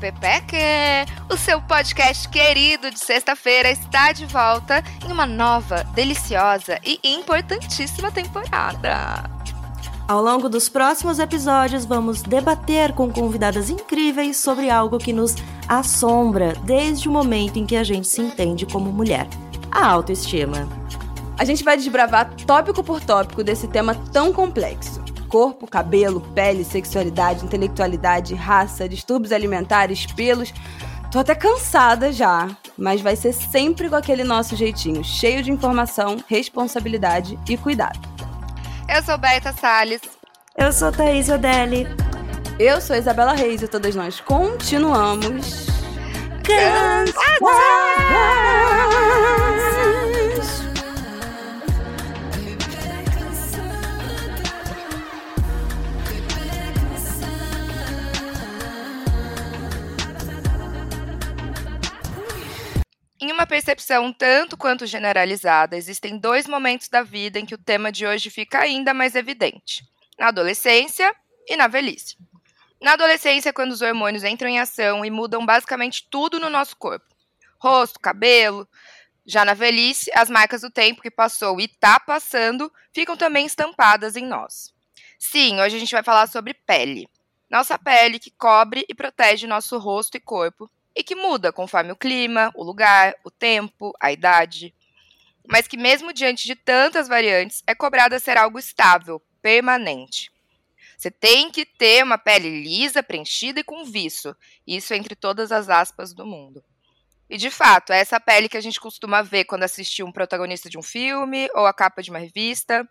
Pepeque! O seu podcast querido de sexta-feira está de volta em uma nova, deliciosa e importantíssima temporada. Ao longo dos próximos episódios, vamos debater com convidadas incríveis sobre algo que nos assombra desde o momento em que a gente se entende como mulher: a autoestima. A gente vai desbravar tópico por tópico desse tema tão complexo corpo, cabelo, pele, sexualidade, intelectualidade, raça, distúrbios alimentares, pelos. Tô até cansada já, mas vai ser sempre com aquele nosso jeitinho, cheio de informação, responsabilidade e cuidado. Eu sou Berta Salles. Eu sou Thaís Odelli. Eu sou Isabela Reis e todas nós continuamos. Cansadas! Em uma percepção tanto quanto generalizada, existem dois momentos da vida em que o tema de hoje fica ainda mais evidente: na adolescência e na velhice. Na adolescência, quando os hormônios entram em ação e mudam basicamente tudo no nosso corpo: rosto, cabelo. Já na velhice, as marcas do tempo que passou e está passando ficam também estampadas em nós. Sim, hoje a gente vai falar sobre pele. Nossa pele que cobre e protege nosso rosto e corpo e que muda conforme o clima, o lugar, o tempo, a idade. Mas que, mesmo diante de tantas variantes, é cobrada ser algo estável, permanente. Você tem que ter uma pele lisa, preenchida e com viço. Isso entre todas as aspas do mundo. E de fato, é essa pele que a gente costuma ver quando assiste um protagonista de um filme ou a capa de uma revista.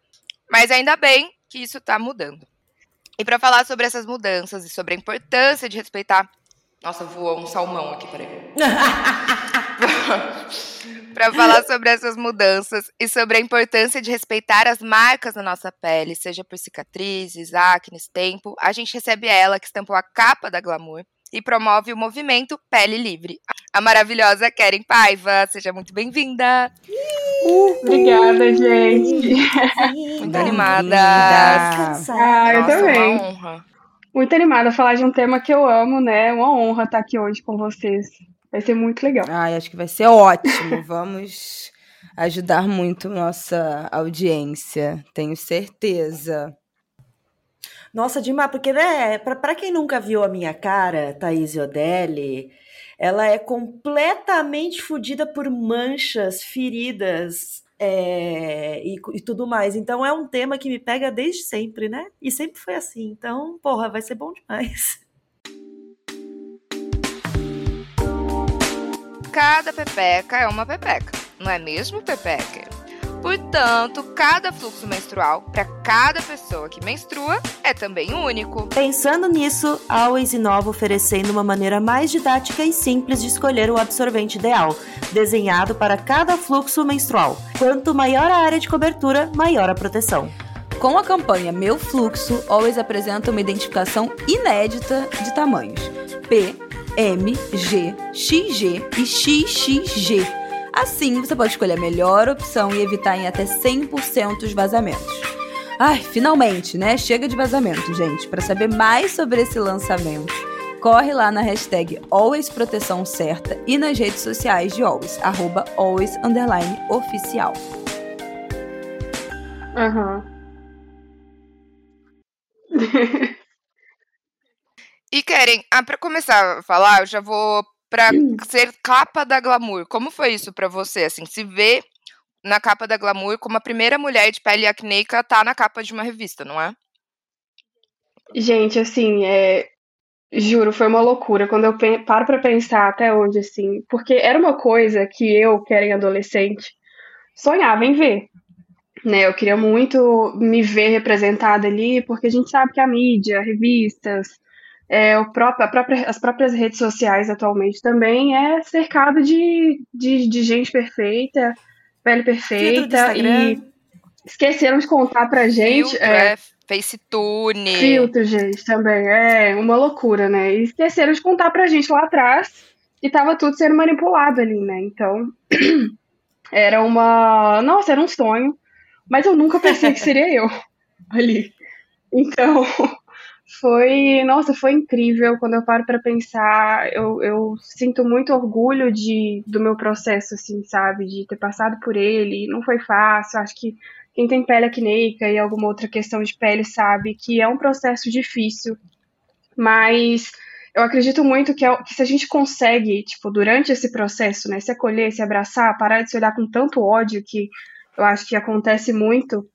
Mas ainda bem que isso está mudando. E para falar sobre essas mudanças e sobre a importância de respeitar nossa, voou um salmão aqui, peraí. para falar sobre essas mudanças e sobre a importância de respeitar as marcas da nossa pele, seja por cicatrizes, acne, tempo, a gente recebe ela que estampou a capa da Glamour e promove o movimento Pele Livre. A maravilhosa Keren Paiva, seja muito bem-vinda. Obrigada, gente. Muito animada. Ah, eu Nossa, também. uma honra. Muito animada a falar de um tema que eu amo, né? Uma honra estar aqui hoje com vocês. Vai ser muito legal. Ai, acho que vai ser ótimo. Vamos ajudar muito nossa audiência, tenho certeza. Nossa, demais, porque, né, pra, pra quem nunca viu a minha cara, Thaís Odelli, ela é completamente fodida por manchas, feridas é, e, e tudo mais. Então é um tema que me pega desde sempre, né? E sempre foi assim. Então, porra, vai ser bom demais. Cada pepeca é uma pepeca, não é mesmo, pepeca? Portanto, cada fluxo menstrual para cada pessoa que menstrua é também único. Pensando nisso, a Always Inova oferecendo uma maneira mais didática e simples de escolher o absorvente ideal, desenhado para cada fluxo menstrual. Quanto maior a área de cobertura, maior a proteção. Com a campanha Meu Fluxo, Always apresenta uma identificação inédita de tamanhos: P, M, G, XG e XXG. Assim, você pode escolher a melhor opção e evitar em até 100% os vazamentos. Ai, finalmente, né? Chega de vazamento, gente. Para saber mais sobre esse lançamento, corre lá na hashtag Always Proteção Certa e nas redes sociais de Always, arroba Always underline oficial. Aham. E querem, ah, para começar a falar, eu já vou para ser capa da Glamour. Como foi isso para você? Assim, se ver na capa da Glamour como a primeira mulher de pele acneica tá na capa de uma revista, não é? Gente, assim, é, juro, foi uma loucura quando eu paro pra pensar até hoje, assim, porque era uma coisa que eu, que era adolescente, sonhava em ver, né? Eu queria muito me ver representada ali, porque a gente sabe que a mídia, revistas, é, o próprio, própria- as próprias redes sociais atualmente também é cercado de, de, de gente perfeita, pele perfeita, e esqueceram de contar pra gente. Filtro, é, é, Facetune. Filtro, gente, também. É uma loucura, né? E esqueceram de contar pra gente lá atrás e tava tudo sendo manipulado ali, né? Então, era uma. Nossa, era um sonho. Mas eu nunca pensei que seria eu ali. Então, Foi, nossa, foi incrível. Quando eu paro para pensar, eu, eu sinto muito orgulho de, do meu processo, assim, sabe? De ter passado por ele. Não foi fácil. Acho que quem tem pele acneica e alguma outra questão de pele sabe que é um processo difícil. Mas eu acredito muito que, é, que se a gente consegue, tipo, durante esse processo, né, se acolher, se abraçar, parar de se olhar com tanto ódio que eu acho que acontece muito,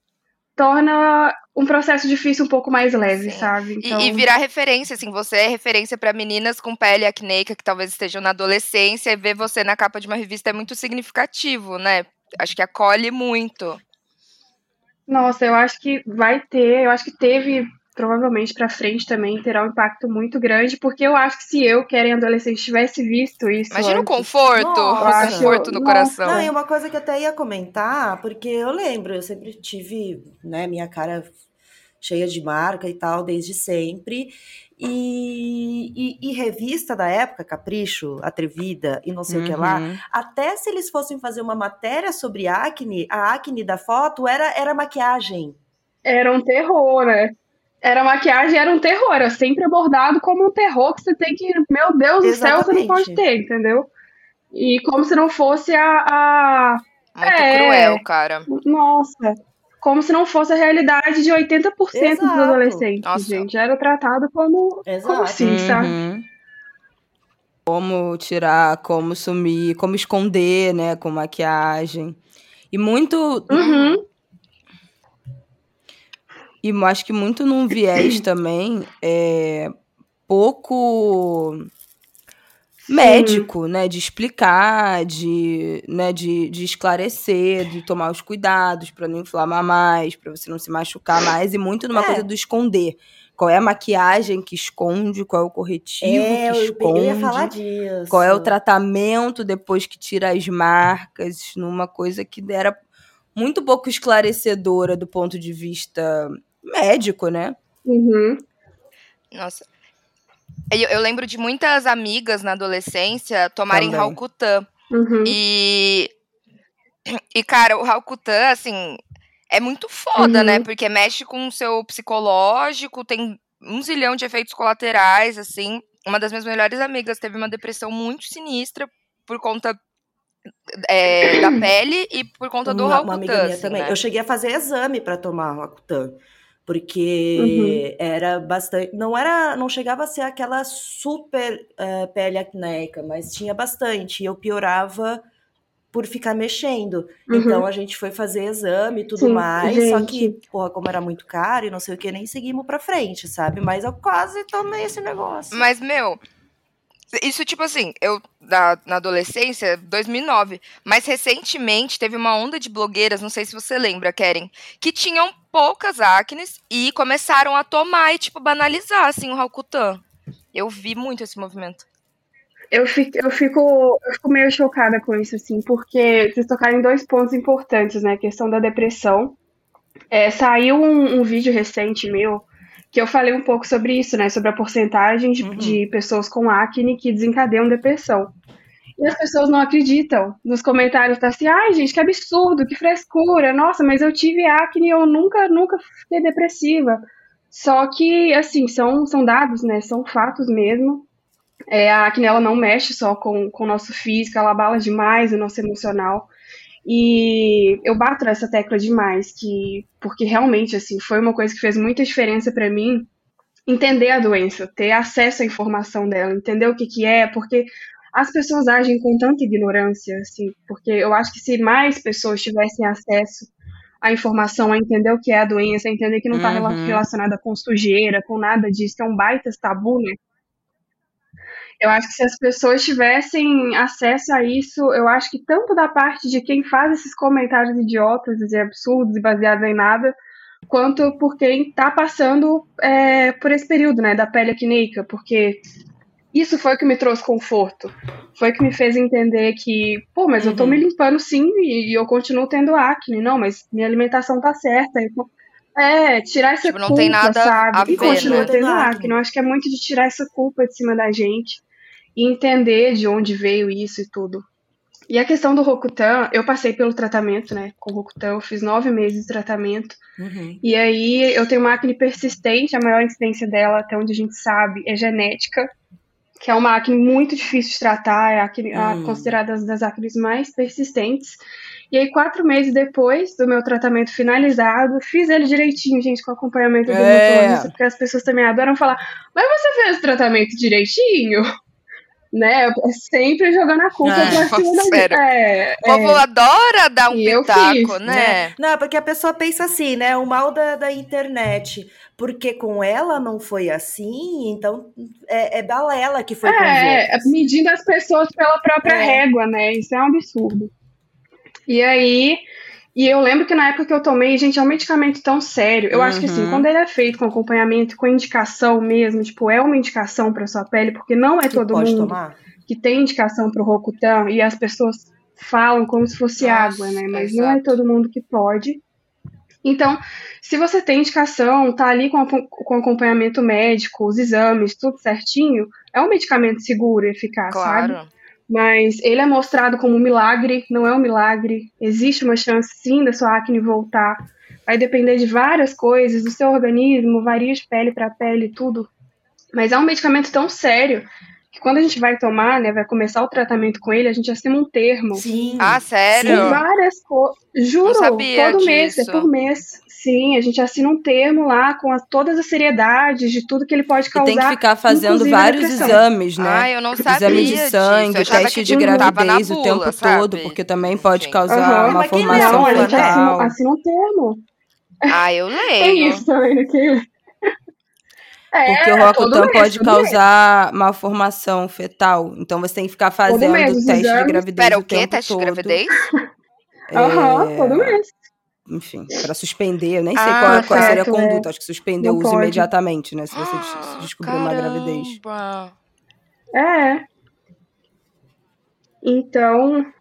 torna um processo difícil um pouco mais leve, Sim. sabe? Então... E, e, virar referência, assim, você é referência para meninas com pele acneica que talvez estejam na adolescência e ver você na capa de uma revista é muito significativo, né? Acho que acolhe muito. Nossa, eu acho que vai ter, eu acho que teve provavelmente para frente também terá um impacto muito grande, porque eu acho que se eu, que era em adolescente, tivesse visto isso. Imagina antes, o conforto, nossa, o conforto no nossa. coração. Não, e uma coisa que eu até ia comentar, porque eu lembro, eu sempre tive, né, minha cara cheia de marca e tal, desde sempre. E, e, e, revista da época, Capricho, Atrevida e não sei uhum. o que lá, uhum. até se eles fossem fazer uma matéria sobre acne, a acne da foto era, era maquiagem. Era um terror, né? Era maquiagem, era um terror, era sempre abordado como um terror que você tem que, meu Deus do céu, você não pode ter, entendeu? E como se não fosse a. a... Muito é, cruel, cara. Nossa. Como se não fosse a realidade de 80% Exato. dos adolescentes, Nossa. gente. Era tratado como, como assim, uhum. sabe? Como tirar, como sumir, como esconder, né, com maquiagem. E muito. Uhum. E acho que muito num viés também é, pouco médico, Sim. né? De explicar, de, né, de, de esclarecer, de tomar os cuidados para não inflamar mais, para você não se machucar mais, e muito numa é. coisa do esconder. Qual é a maquiagem que esconde, qual é o corretivo é, que esconde. Eu ia falar disso. Qual é o tratamento depois que tira as marcas, numa coisa que era muito pouco esclarecedora do ponto de vista médico, né? Uhum. Nossa. Eu, eu, lembro de muitas amigas na adolescência tomarem Raucutan. Uhum. E. E, cara, o Raucutan, assim, é muito foda, né? uhum. né? Porque mexe com o seu psicológico, tem um zilhão de efeitos colaterais, assim. Uma das minhas melhores amigas teve uma depressão muito sinistra por conta é, da pele e por conta do Raucutan. Uma amiga minha assim, também. Né? Eu cheguei a fazer exame para tomar Raucutan porque uhum. era bastante, não era, não chegava a ser aquela super uh, pele acnéica, mas tinha bastante. E eu piorava por ficar mexendo. Uhum. Então a gente foi fazer exame e tudo Sim, mais. Gente. Só que, porra, como era muito caro e não sei o que, nem seguimos pra frente, sabe? Mas eu quase tomei esse negócio. Mas, meu, isso, tipo assim, eu na, na adolescência, 2009. Mas recentemente teve uma onda de blogueiras, não sei se você lembra, Keren, que tinham poucas acnes e começaram a tomar e, tipo, banalizar, assim, o Rakutan. Eu vi muito esse movimento. Eu fico, eu, fico, eu fico meio chocada com isso, assim, porque vocês tocaram em dois pontos importantes, né? A questão da depressão. É, saiu um, um vídeo recente meu que eu falei um pouco sobre isso, né? Sobre a porcentagem de, uhum. de pessoas com acne que desencadeiam depressão. E as pessoas não acreditam. Nos comentários tá assim, ai gente, que absurdo, que frescura, nossa, mas eu tive acne e eu nunca, nunca fiquei depressiva. Só que, assim, são, são dados, né? São fatos mesmo. É, a acne, ela não mexe só com, com o nosso físico, ela abala demais o nosso emocional. E eu bato nessa tecla demais, que porque realmente assim foi uma coisa que fez muita diferença para mim entender a doença, ter acesso à informação dela, entender o que que é, porque as pessoas agem com tanta ignorância, assim, porque eu acho que se mais pessoas tivessem acesso à informação, a entender o que é a doença, a entender que não está uhum. relacionada com sujeira, com nada disso, que é um baita tabu, né? Eu acho que se as pessoas tivessem acesso a isso, eu acho que tanto da parte de quem faz esses comentários idiotas e absurdos e baseados em nada, quanto por quem está passando é, por esse período, né, da pele acneica, porque isso foi o que me trouxe conforto. Foi o que me fez entender que, pô, mas uhum. eu tô me uhum. limpando sim e, e, eu continuo tendo acne. Não, mas minha alimentação tá certa. É, tirar essa tipo, não culpa, tem nada sabe? A ver, e continuo né? tendo acne. Eu acho que é muito de tirar essa culpa de cima da gente e entender de onde veio isso e tudo. E a questão do Rokutan, eu passei pelo tratamento, né, com o Rokutan, eu fiz nove meses de tratamento. Uhum. E aí eu tenho uma acne persistente, a maior incidência dela, até onde a gente sabe, é genética, que é uma acne muito difícil de tratar, é acne, a Hum. considerada das, das acnes mais persistentes. E aí, quatro meses depois do meu tratamento finalizado, fiz ele direitinho, gente, com acompanhamento do É. dermatologista, porque as pessoas também adoram falar, mas você fez o tratamento direitinho? Né? É sempre jogando a culpa Ah, pra cima da. É, O povo é. adora dar um E pitaco, fiz, né? Não, porque a pessoa pensa assim, né? O mal da, da internet. Porque com ela não foi assim, então é, é balela que foi É, outros. medindo as pessoas pela própria É. régua, né? Isso é um absurdo. E aí, e eu lembro que na época que eu tomei, gente, é um medicamento tão sério. Eu acho que assim, Uhum. quando ele é feito com acompanhamento, com indicação mesmo, tipo, é uma indicação para sua pele, porque não é Que todo pode mundo tomar? que tem indicação para o Rocutan e as pessoas falam como se fosse Nossa, água, né? Mas não é todo mundo que pode. Então, se você tem indicação, tá ali com, com acompanhamento médico, os exames, tudo certinho, é um medicamento seguro e eficaz, sabe? Mas ele é mostrado como um milagre, não é um milagre. Existe uma chance sim da sua acne voltar. Vai depender de várias coisas, do seu organismo, varia de pele para pele, tudo. Mas é um medicamento tão sério que quando a gente vai tomar, né, vai começar o tratamento com ele, a gente assina um termo. Sim. Ah, Com sério? várias coisas. Juro, todo mês, é disso. por mês. Sim, a gente assina um termo lá com a- todas as seriedades de tudo que ele pode E causar. tem que ficar fazendo vários exames, né? Ai, eu não sabia Exame de sangue, teste de tipo, gravidez o bula, tempo sabe? todo, porque também pode Sim. causar Aham, uma formação Não, a gente assina, fetal. assina um termo. Ah, eu Tem leio. isso também que. É, Porque o mês, pode mês. causar malformação fetal. Então você tem que ficar fazendo mês, o teste de gravidez Pera, o o quê? tempo Teste de todo. gravidez? Aham, É, todo mês. Enfim, pra suspender, eu nem sei Ah, qual, qual seria a certo, é. conduta. Acho que suspender o Não uso pode. imediatamente, né? Se você Ah, descobrir uma gravidez. Caramba. É. Então,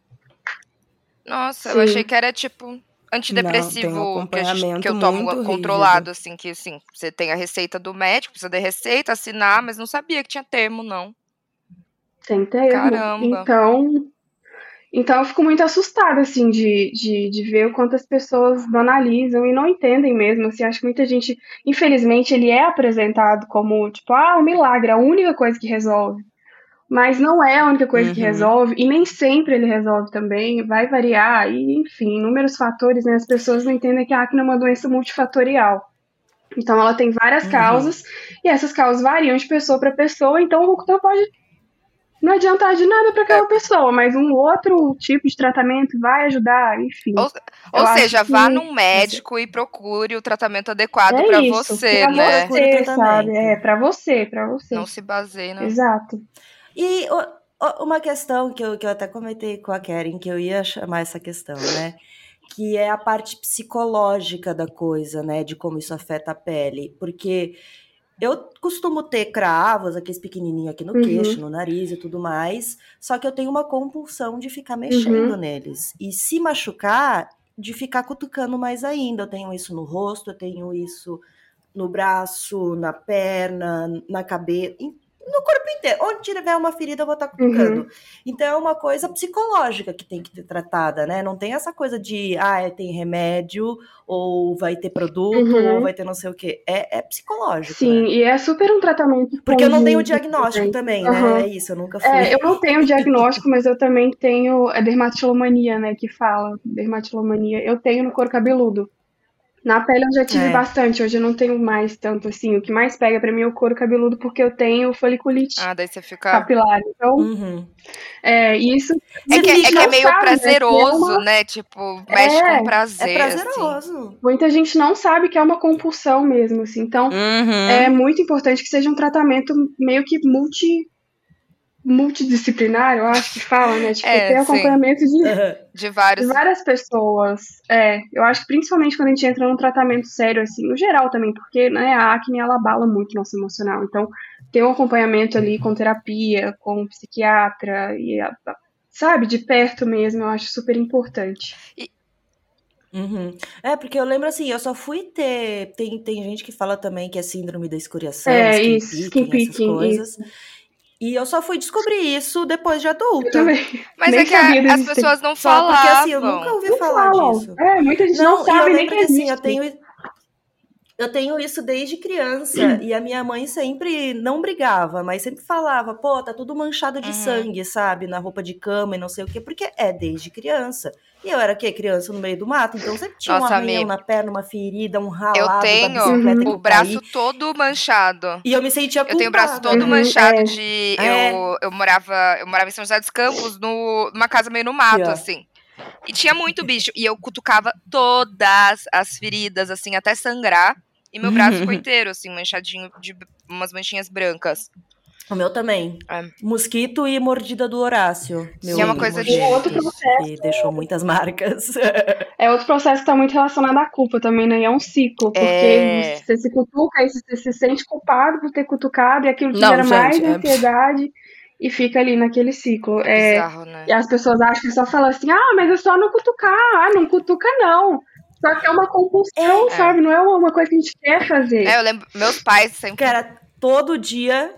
Nossa, Sim. eu achei que era tipo Não, antidepressivo um que, a gente- que eu tomo muito controlado, assim, que assim, você tem a receita do médico, precisa de receita, assinar, mas não sabia que tinha termo, não. tem termo. Caramba. Então, então eu fico muito assustada, assim, de, de, de ver o quanto as pessoas banalizam e não entendem mesmo. Assim, acho que muita gente, infelizmente, ele é apresentado como, tipo, ah, um milagre, a única coisa que resolve. Mas não é a única coisa que Uhum. resolve, e nem sempre ele resolve também, vai variar, e enfim, inúmeros fatores, né? As pessoas não entendem que a acne é uma doença multifatorial. Então ela tem várias Uhum. causas, e essas causas variam de pessoa para pessoa, então o Rocutan pode não adiantar de nada para aquela pessoa, mas um outro tipo de tratamento vai ajudar, enfim. Ou, ou seja, que- vá num médico e procure o tratamento adequado é pra isso, você, pra né? Você, sabe? É, pra você, pra você. Não se baseie na. Exato. E o- o- uma questão que eu, que eu até comentei com a Karen, que eu ia chamar essa questão, né? Que é a parte psicológica da coisa, né? De como isso afeta a pele. Porque eu costumo ter cravos, aqueles pequenininhos aqui no Uhum. queixo, no nariz e tudo mais. Só que eu tenho uma compulsão de ficar mexendo Uhum. neles. E se machucar, de ficar cutucando mais ainda. Eu tenho isso no rosto, eu tenho isso no braço, na perna, na cabeça, em- no corpo inteiro. Onde tiver uma ferida, eu vou estar cutucando. Então é uma coisa psicológica que tem que ser tratada, né? Não tem essa coisa de, ah, é, tem remédio, ou vai ter produto, Uhum. ou vai ter não sei o quê. É, é psicológico, Sim, né? e é super um tratamento. Porque eu não tenho o conjunto diagnóstico também, né? Aham. É isso, eu nunca fui. É, eu não tenho diagnóstico, mas eu também tenho a dermatillomania, né, que fala, dermatillomania. Eu tenho no couro cabeludo. Na pele eu já tive É. bastante, hoje eu não tenho mais tanto assim. O que mais pega pra mim é o couro cabeludo porque eu tenho foliculite Ah, daí você fica. capilar. Então, Uhum. é, isso É que, é que é meio sabe, né, é prazeroso, uma- né? Tipo, mexe É, com prazer. É assim. prazeroso. muita gente não sabe que é uma compulsão mesmo, assim. Então, Uhum. é muito importante que seja um tratamento meio que multi multidisciplinar, eu acho que fala, né? Tipo, É, ter sim. acompanhamento de De de vários. várias pessoas. É, eu acho que principalmente quando a gente entra num tratamento sério, assim, no geral também, porque né, a acne ela abala muito o nosso emocional. Então, ter um acompanhamento ali com terapia, com um psiquiatra, e a- a- sabe, de perto mesmo, eu acho super importante. Uhum. É, porque eu lembro assim, eu só fui ter. Tem, tem gente que fala também que é síndrome da escoriação, É, skin isso, picking, skin essas picking, coisas. E eu só fui descobrir isso depois de adulta. Mas Nem é que a- as pessoas não Só falavam. porque assim, eu nunca ouvi Não falar falam. disso. É, muita gente não, Não, eu sabe nem que assim, existe. eu tenho. Eu tenho isso desde criança. e a minha mãe sempre não brigava, mas sempre falava, pô, tá tudo manchado de Uhum. sangue, sabe? Na roupa de cama e não sei o quê, porque é desde criança. E eu era o quê? Criança no meio do mato, então sempre tinha um Nossa, arranhão amiga. na perna, uma ferida, um ralado Eu tenho o eu braço todo manchado. E eu me sentia Eu culpada. tenho o braço todo Uhum, manchado é. de. É. Eu, eu, morava, eu morava em São José dos Campos, no, numa casa meio no mato, ó. assim. E tinha muito bicho. E eu cutucava todas as feridas, assim, até sangrar. E meu braço ficou inteiro, assim, manchadinho de umas manchinhas brancas. O meu também. É. Mosquito e mordida do Horácio. Meu Que é uma coisa de- Outro processo. Que deixou muitas marcas. É outro processo que está muito relacionado à culpa também, né? E é um ciclo, porque É. você se cutuca e você se sente culpado por ter cutucado e aquilo gera mais é- ansiedade e fica ali naquele ciclo. É, Bizarro, né? e as pessoas acham que só falam assim, ah, mas é só não cutucar, ah, não cutuca não. Só que é uma compulsão, É. sabe? Não é uma coisa que a gente quer fazer. É, eu lembro, meus pais sempre. Cara, todo dia,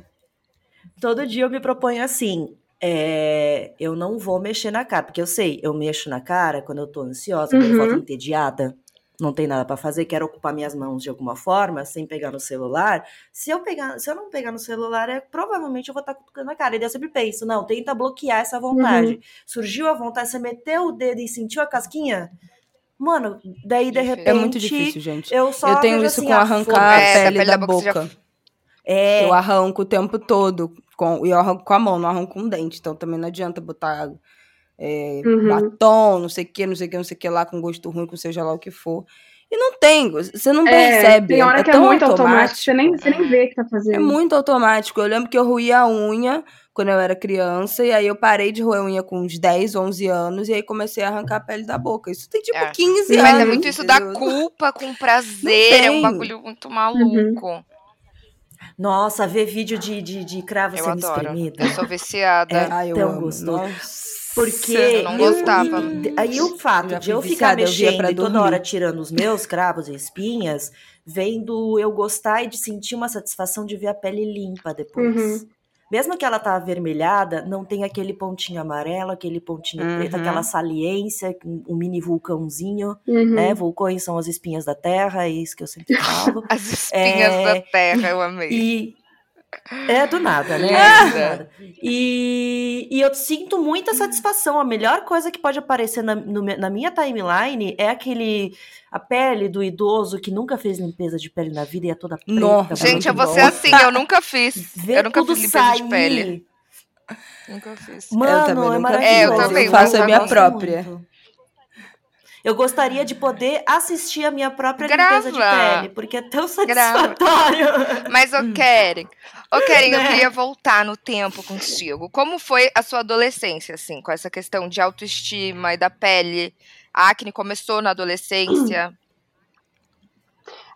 todo dia eu me proponho assim. é, eu não vou mexer na cara, porque eu sei, eu mexo na cara quando eu tô ansiosa, quando eu Uhum. volto entediada, não tem nada pra fazer, quero ocupar minhas mãos de alguma forma, sem pegar no celular. Se eu pegar, se eu não pegar no celular, é, provavelmente eu vou estar cutucando a cara. E daí eu sempre penso, não, tenta bloquear essa vontade. Uhum. Surgiu a vontade, você meteu o dedo e sentiu a casquinha? Mano, daí de repente É muito difícil, gente. eu só Eu tenho isso assim, com arrancar a É, da pele pele da da boca, você já- boca. É, Eu arranco o tempo todo. Com, e eu arranco com a mão, não arranco com o dente. Então também não adianta botar é, Uhum. batom, não sei o que, não sei o que, não sei o que lá, com gosto ruim, com seja lá o que for. E não tem, você não É, percebe. tem hora é que é tão muito automático, você nem, você nem Uhum. vê que tá fazendo. É muito automático. Eu lembro que eu ruía a unha quando eu era criança, e aí eu parei de roer a unha com uns 10, 11 anos, e aí comecei a arrancar a pele da boca. Isso tem tipo É. 15 anos. Mas é muito isso da entendeu? culpa com prazer. É um bagulho muito maluco. Nossa, ver vídeo de, de, de cravo Eu sendo adoro. espremido. Eu sou viciada. É. Ai, eu tão amo. gostoso. Nossa. Porque Eu não gostava. e- aí o fato de eu ficar mexendo pra e toda dormir. hora tirando os meus cravos e espinhas, vendo eu gostar e de sentir uma satisfação de ver a pele limpa depois. Uhum. Mesmo que ela tá avermelhada, não tem aquele pontinho amarelo, aquele pontinho preto, Uhum. aquela saliência, um um mini vulcãozinho, Uhum. né? Vulcões são as espinhas da terra, é isso que eu sempre falo. As espinhas É, da terra, eu amei. E é do nada, né? É. Do nada. E, e eu sinto muita satisfação. A melhor coisa que pode aparecer na, no na minha timeline é aquele a pele do idoso que nunca fez limpeza de pele na vida e é toda preta. Nossa. Gente, eu vou ser assim, eu nunca fiz. Ver eu nunca fiz limpeza de sair. pele. Nunca fiz. Mano, eu também é maravilhoso. É, eu também, Eu faço a eu minha própria. muito. Eu gostaria de poder assistir a minha própria Grava. limpeza de pele, porque é tão satisfatório. Mas, ô Keren, ô Keren, eu Né? queria voltar no tempo contigo. Como foi a sua adolescência, assim, com essa questão de autoestima e da pele? A acne começou na adolescência?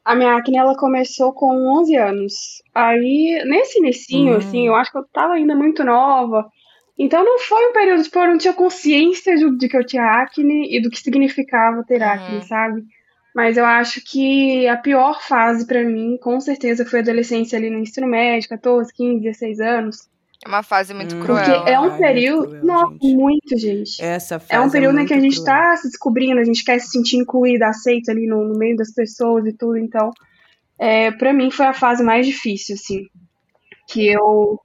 A minha acne, ela começou com 11 anos. Aí, nesse inicinho, Hum. assim, eu acho que eu tava ainda muito nova. Então, não foi um período, tipo, eu não tinha consciência de, de que eu tinha acne e do que significava ter Uhum. acne, sabe? Mas eu acho que a pior fase pra mim, com certeza, foi a adolescência ali no ensino médio, 14, 15, 16 anos. É uma fase muito Hum. Porque cruel. é Ai, um muito período. cruel, Nossa, gente. muito, gente. Essa fase É um período em que a muito gente cruel. tá se descobrindo, a gente quer se sentir incluída, aceita ali no, no meio das pessoas e tudo. Então, é, para mim foi a fase mais difícil, assim. Que eu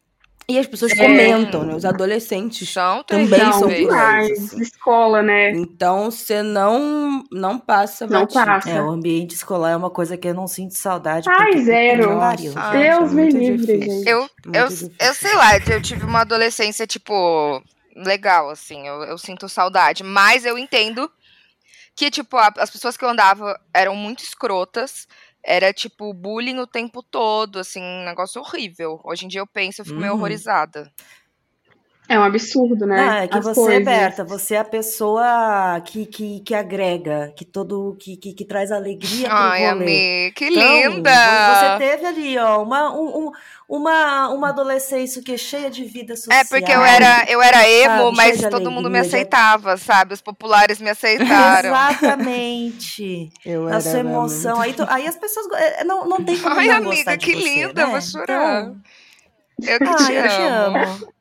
E as pessoas É. comentam, né? Os adolescentes. São Também são assim. escola, né? Então você não não passa Não batido. passa. É, o ambiente escolar é uma coisa que eu não sinto saudade. Ai, zero. Nossa, Deus é me livre, gente. Eu, Muito eu, difícil. eu sei lá, eu tive uma adolescência, tipo, legal, assim, eu, eu sinto saudade, mas eu entendo que, tipo, a- as pessoas que eu andava eram muito escrotas, era, tipo, bullying o tempo todo, assim, um negócio horrível. Hoje em dia eu penso, eu fico meio Uhum. horrorizada. É um absurdo, né? Não, é que As você, coisas. Berta, você é a pessoa que, que, que agrega, que todo que, que, que traz alegria pro Ai, rolê. amiga, que Então, linda! Você teve ali, ó, uma, um- um- uma, uma adolescência que é cheia de vida social. É porque eu era, eu era emo, sabe, mas todo mundo me alegria, aceitava, sabe? Os populares me aceitaram. Exatamente. Eu A era sua emoção. Aí, tu- aí as pessoas. é, Não, não tem como Ai, não amiga, gostar de que você, linda, eu né? vou chorar. Então, Eu que Ah, te eu te amo.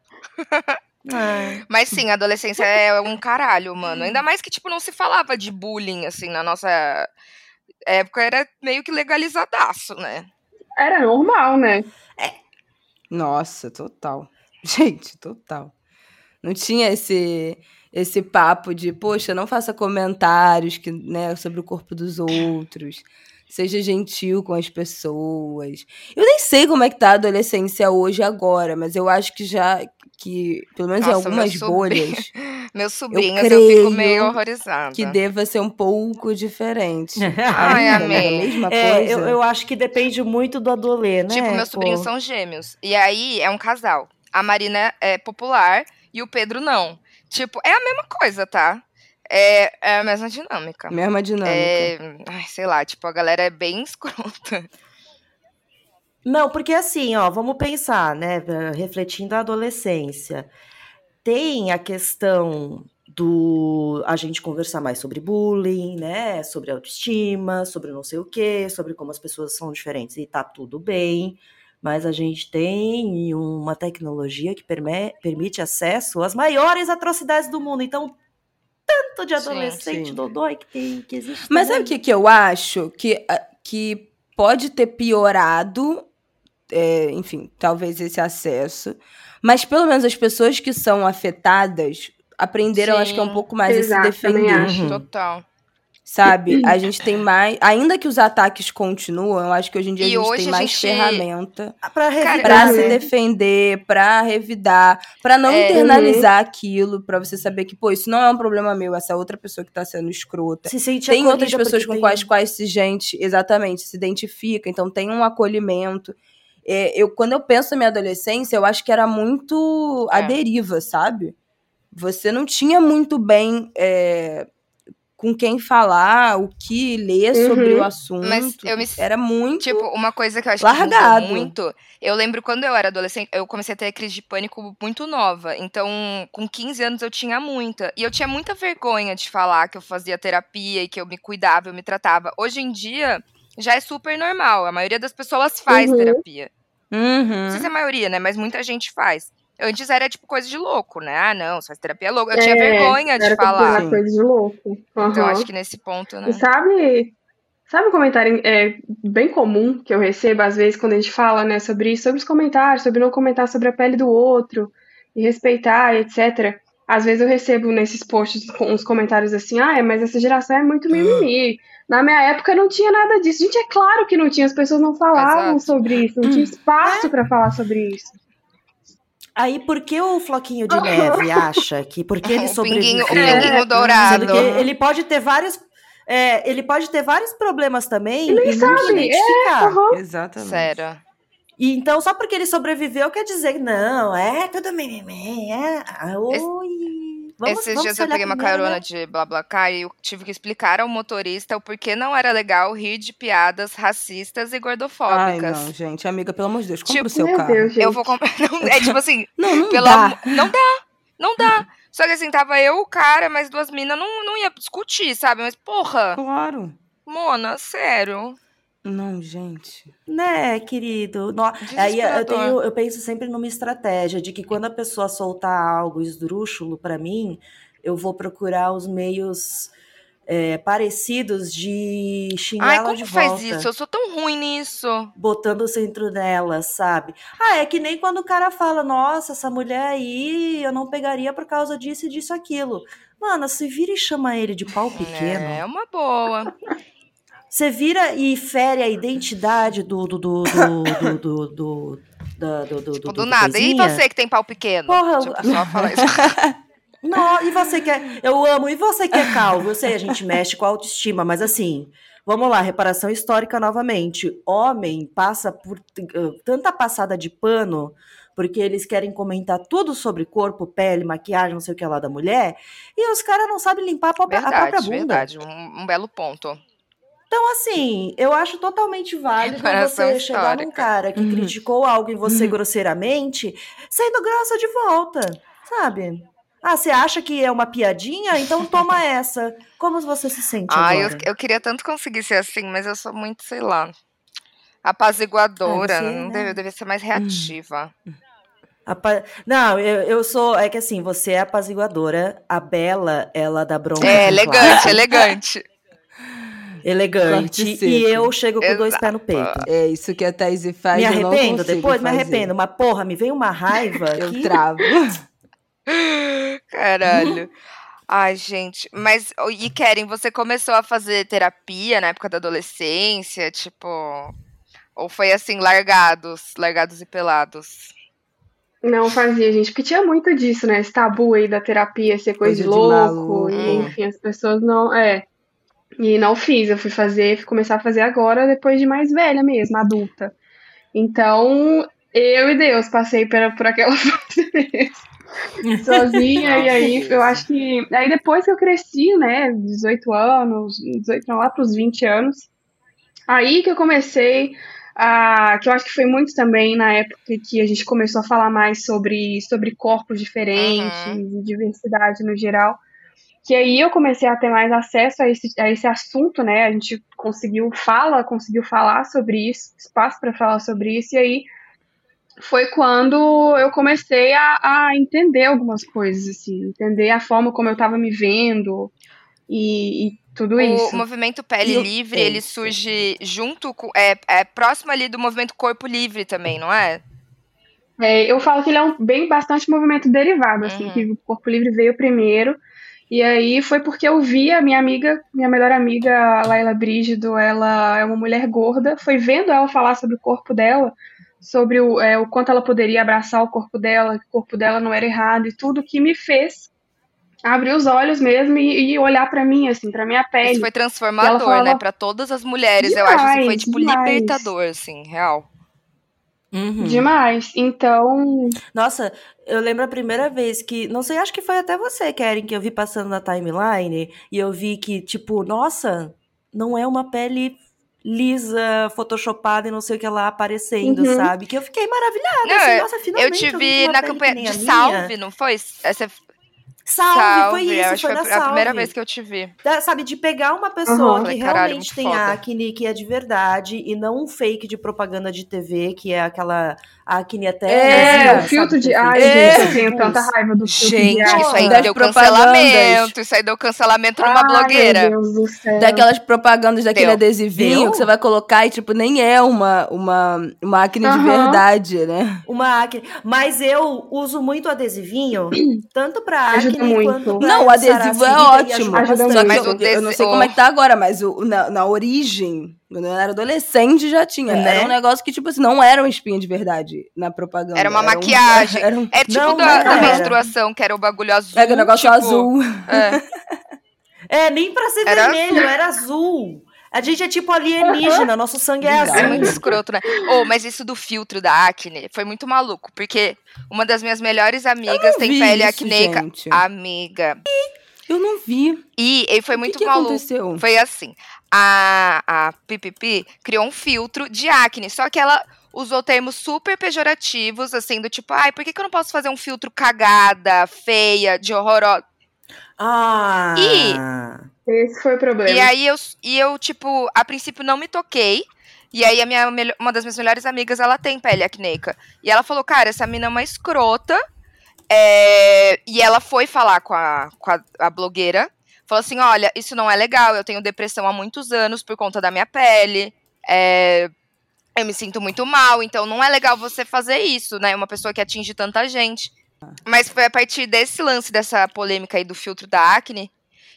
Ah, Mas sim, a adolescência é um caralho, mano. Ainda mais que, tipo, não se falava de bullying, assim, na nossa época era meio que legalizadaço, né? Era normal, né? Nossa, total. Gente, total. Não tinha esse esse papo de, poxa, não faça comentários que, né, sobre o corpo dos outros. Seja gentil com as pessoas. Eu nem sei como é que tá a adolescência hoje agora, mas eu acho que já que pelo menos em Nossa, meu algumas sobrinho- bolhas Meus sobrinhos, eu, creio fico meio horrorizada. que deva ser um pouco diferente. Ai, Ainda, amei. né, a mesma É, coisa. eu, eu acho que depende muito do adolê, né? Tipo, meus pô? sobrinhos são gêmeos. E aí é um casal. A Marina é popular e o Pedro não. Tipo, é a mesma coisa, tá? É, é a mesma dinâmica. Mesma dinâmica. É, ai, sei lá, tipo, a galera é bem escrota. Não, porque assim, ó, vamos pensar, né? Refletindo a adolescência. Tem a questão do a gente conversar mais sobre bullying, né? Sobre autoestima, sobre não sei o quê, sobre como as pessoas são diferentes e tá tudo bem. Mas a gente tem uma tecnologia que permite acesso às maiores atrocidades do mundo. Então, tanto de adolescente sim. dodói que tem, que existe. Mas sabe o que, que eu acho? Que, ah, que pode ter piorado, é, enfim, talvez esse acesso. Mas pelo menos as pessoas que são afetadas aprenderam, Sim. acho que é um pouco mais Exato, a se defender. acho. Uhum. Total. Sabe? A gente tem mais. Ainda que os ataques continuam, eu acho que hoje em dia E a gente tem a mais gente- ferramenta Pra revidar, pra Uhum. se né? defender, pra revidar, pra não É. internalizar aquilo, pra você saber que, pô, isso não é um problema meu, essa outra pessoa que tá sendo escrota. Se sente Tem outras pessoas com tem- quais, quais se gente, exatamente, se identifica, então tem um acolhimento. É, eu, quando eu penso na minha adolescência, eu acho que era muito à É. deriva, sabe? Você não tinha muito bem é, com quem falar, o que ler Uhum. sobre o assunto. Mas eu me- Era muito. Tipo, uma coisa que eu acho Largado. que muito. Eu lembro quando eu era adolescente, eu comecei a ter crise de pânico muito nova. Então, com 15 anos eu tinha muita. E eu tinha muita vergonha de falar que eu fazia terapia e que eu me cuidava, eu me tratava. Hoje em dia, já é super normal. A maioria das pessoas faz Uhum. terapia. Não Uhum. sei se é a maioria, né? Mas muita gente faz. Antes era tipo coisa de louco, né? Ah, não, faz terapia é louco. Eu tinha É, vergonha de era falar. considerado coisa de louco. Então, Aham. acho que nesse ponto, né? E sabe, sabe um comentário é, bem comum que eu recebo às vezes quando a gente fala, né, sobre isso, sobre os comentários, sobre não comentar sobre a pele do outro e respeitar, etc. Às vezes eu recebo nesses posts uns comentários assim, ah, mas essa geração é muito mimimi. Na minha época não tinha nada disso. Gente, é claro que não tinha, as pessoas não falavam Exato. sobre isso, não tinha espaço pra falar sobre isso. Aí, por que o Floquinho de Neve acha que porque ele o pinguinho, sobreviveu... o pinguinho dourado. Ele pode ter vários... é, ele pode ter vários problemas também e, nem nunca sabe, é, identificar. aham. Exatamente. Sério. E então, só porque ele sobreviveu, quer dizer que não, é tudo mimimi, é... ah, Oi... Vamos, Esses vamos dias eu peguei uma primeiro, carona né? de BlaBlaCar e eu tive que explicar ao motorista o porquê não era legal rir de piadas racistas e Ai, gordofóbicas. não, gente. Amiga, pelo amor de Deus, compra Tipo, o seu Meu carro. Deus, gente. eu vou comprar. Não, é tipo assim, Não, não pelo dá. não dá, não dá. Só que assim, tava eu, o cara, mais duas minas, não, não ia discutir, sabe? Mas, porra, Claro. Mona, sério. Não, gente. Né, querido? No- Aí eu, tenho, eu penso sempre numa estratégia de que quando a pessoa soltar algo esdrúxulo pra mim, eu vou procurar os meios é, parecidos de xingar Ai, ela como de faz volta. isso? Eu sou tão ruim nisso. Botando o centro nela, sabe? Ah, é que nem quando o cara fala, nossa, essa mulher aí eu não pegaria por causa disso e disso aquilo. Mano, se vira e chama ele de pau pequeno. É uma boa. Você vira e fere a identidade do. do. do. do. do. do, do da- do, do, Tipo, do- do do nada. E coisinha. você que tem pau pequeno? Porra, tipo, só falar isso. Não, e você quer. Eu amo. E você que é calvo? Eu sei, a gente mexe com a autoestima, mas assim. Vamos lá, reparação histórica novamente. Homem passa por uh, tanta passada de pano, porque eles querem comentar tudo sobre corpo, pele, maquiagem, não sei o que lá da mulher, e os caras não sabem limpar a própria, a própria Verdade, bunda. verdade. Um, um belo ponto. Então, assim, eu acho totalmente válido Reparação você chegar num histórica. cara que Uhum. criticou algo em você Uhum. grosseiramente, sendo grossa de volta, sabe? Ah, você acha que é uma piadinha? Então toma essa. Como você se sente Ah, eu, agora? eu queria tanto conseguir ser assim, mas eu sou muito, sei lá, apaziguadora. Ah, você, não né? deve, eu devia ser mais reativa. Apa... Não, eu, eu sou. É que assim, você é apaziguadora, a Bela, ela dá bronca. É, elegante, elegante. Elegante. E eu chego com Exato. dois pés no peito. É isso que a Thaís faz. Me arrependo depois, me arrependo. Mas, porra, me vem uma raiva. eu que... travo. Caralho. Ai, gente, mas e Keren, você começou a fazer terapia na época da adolescência, tipo, ou foi assim largados, largados e pelados? Não fazia, gente, porque tinha muito disso, né? Esse tabu aí da terapia ser coisa, coisa de louco, de e enfim, as pessoas não. É. E não fiz, eu fui fazer, fui começar a fazer agora, depois de mais velha mesmo, adulta. Então, eu e Deus passei por, por aquela fase mesmo. Sozinha, e aí eu acho que. Aí depois que eu cresci, né? 18 anos, 18 não, lá pros 20 anos, aí que eu comecei ah, que eu acho que foi muito também na época que a gente começou a falar mais sobre, sobre corpos diferentes uhum. e diversidade no geral. Que aí eu comecei a ter mais acesso a esse, a esse assunto, né? A gente conseguiu fala, conseguiu falar sobre isso, espaço para falar sobre isso, e aí foi quando eu comecei a, a entender algumas coisas, assim, entender a forma como eu estava me vendo e, e tudo o isso. O movimento Pele e Livre, ele surge junto com. É, é próximo ali do movimento Corpo Livre também, não é? É, eu falo que ele é um bem bastante movimento derivado, assim, uhum. que o Corpo Livre veio primeiro. E aí foi porque eu vi a minha amiga, minha melhor amiga, Laila Brígido, ela é uma mulher gorda, foi vendo ela falar sobre o corpo dela, sobre o, é, o quanto ela poderia abraçar o corpo dela, que o corpo dela não era errado e tudo que me fez abrir os olhos mesmo e, e olhar para mim, assim, pra minha pele. Isso foi transformador, falava, né? Pra todas as mulheres, demais, eu acho. Assim, foi, tipo, demais. libertador, assim, real. Uhum. Demais. Então. Nossa, eu lembro a primeira vez que. Não sei, acho que foi até você, Karen, que eu vi passando na timeline e eu vi que, tipo, nossa, não é uma pele lisa, photoshopada e não sei o que lá aparecendo, uhum. sabe? Que eu fiquei maravilhada. Não, assim, nossa, finalmente. Eu te vi na campanha de Salve, não foi? Essa Salve, Salve foi isso, foi, foi a primeira vez que eu te vi. Da, sabe, de pegar uma pessoa uhum. que realmente tem foda. acne, que é de verdade, e não um fake de propaganda de TV, que é aquela acne até. É, o filtro de. Ai, é. gente, eu tenho tanta raiva do filtro gente, de Gente, isso aí deu cancelamento. Isso aí deu cancelamento numa Ai, blogueira. Meu Deus do céu. Daquelas propagandas daquele deu. adesivinho deu? que você vai colocar e, tipo, nem é uma, uma, uma acne uhum. de verdade, né? Uma acne. Mas eu uso muito adesivinho, tanto pra acne quanto pra Não, o adesivo é ótimo. Só que eu, eu, não sei como é que tá agora, mas o, na, na origem quando eu era adolescente já tinha. Né? Era um negócio que, tipo assim, não era uma espinha de verdade na propaganda. Era uma era maquiagem. Um, era, um... É tipo não, da, da menstruação, que era o bagulho azul. É, o negócio tipo... azul. É. é, nem pra ser era vermelho, azul. era azul. A gente é tipo alienígena, nosso sangue é azul. É muito escroto, né? Oh, mas isso do filtro da acne foi muito maluco, porque uma das minhas melhores amigas tem pele isso, acneica. Gente. Amiga. Eu não vi. E, e foi muito que que maluco. Aconteceu? Foi assim a, a PPP criou um filtro de acne, só que ela usou termos super pejorativos, assim, do tipo, ai, por que, que eu não posso fazer um filtro cagada, feia, de horrorosa? Ah! E, esse foi o problema. E aí eu, e eu, tipo, a princípio não me toquei. E aí a minha, uma das minhas melhores amigas, ela tem pele acneica. E ela falou, cara, essa mina é uma escrota. É... E ela foi falar com a, com a, a blogueira falou assim: olha, isso não é legal, eu tenho depressão há muitos anos por conta da minha pele. É, eu me sinto muito mal, então não é legal você fazer isso, né? Uma pessoa que atinge tanta gente. Mas foi a partir desse lance, dessa polêmica aí do filtro da acne,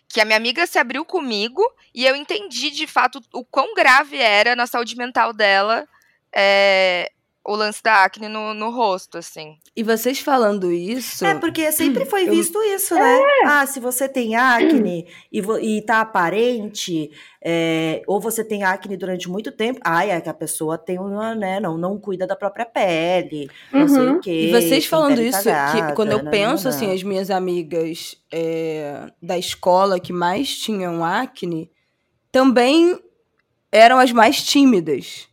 que a minha amiga se abriu comigo e eu entendi de fato o quão grave era na saúde mental dela é, o lance da acne no, no rosto, assim. E vocês falando isso. É, porque sempre foi visto eu... isso, né? É. Ah, se você tem acne e, e tá aparente, é, ou você tem acne durante muito tempo, ai, é que a pessoa tem uma, né? Não, não cuida da própria pele, uhum. não sei o uhum. quê. E vocês falando isso, cagada, que quando eu penso, não, não. assim, as minhas amigas é, da escola que mais tinham acne, também eram as mais tímidas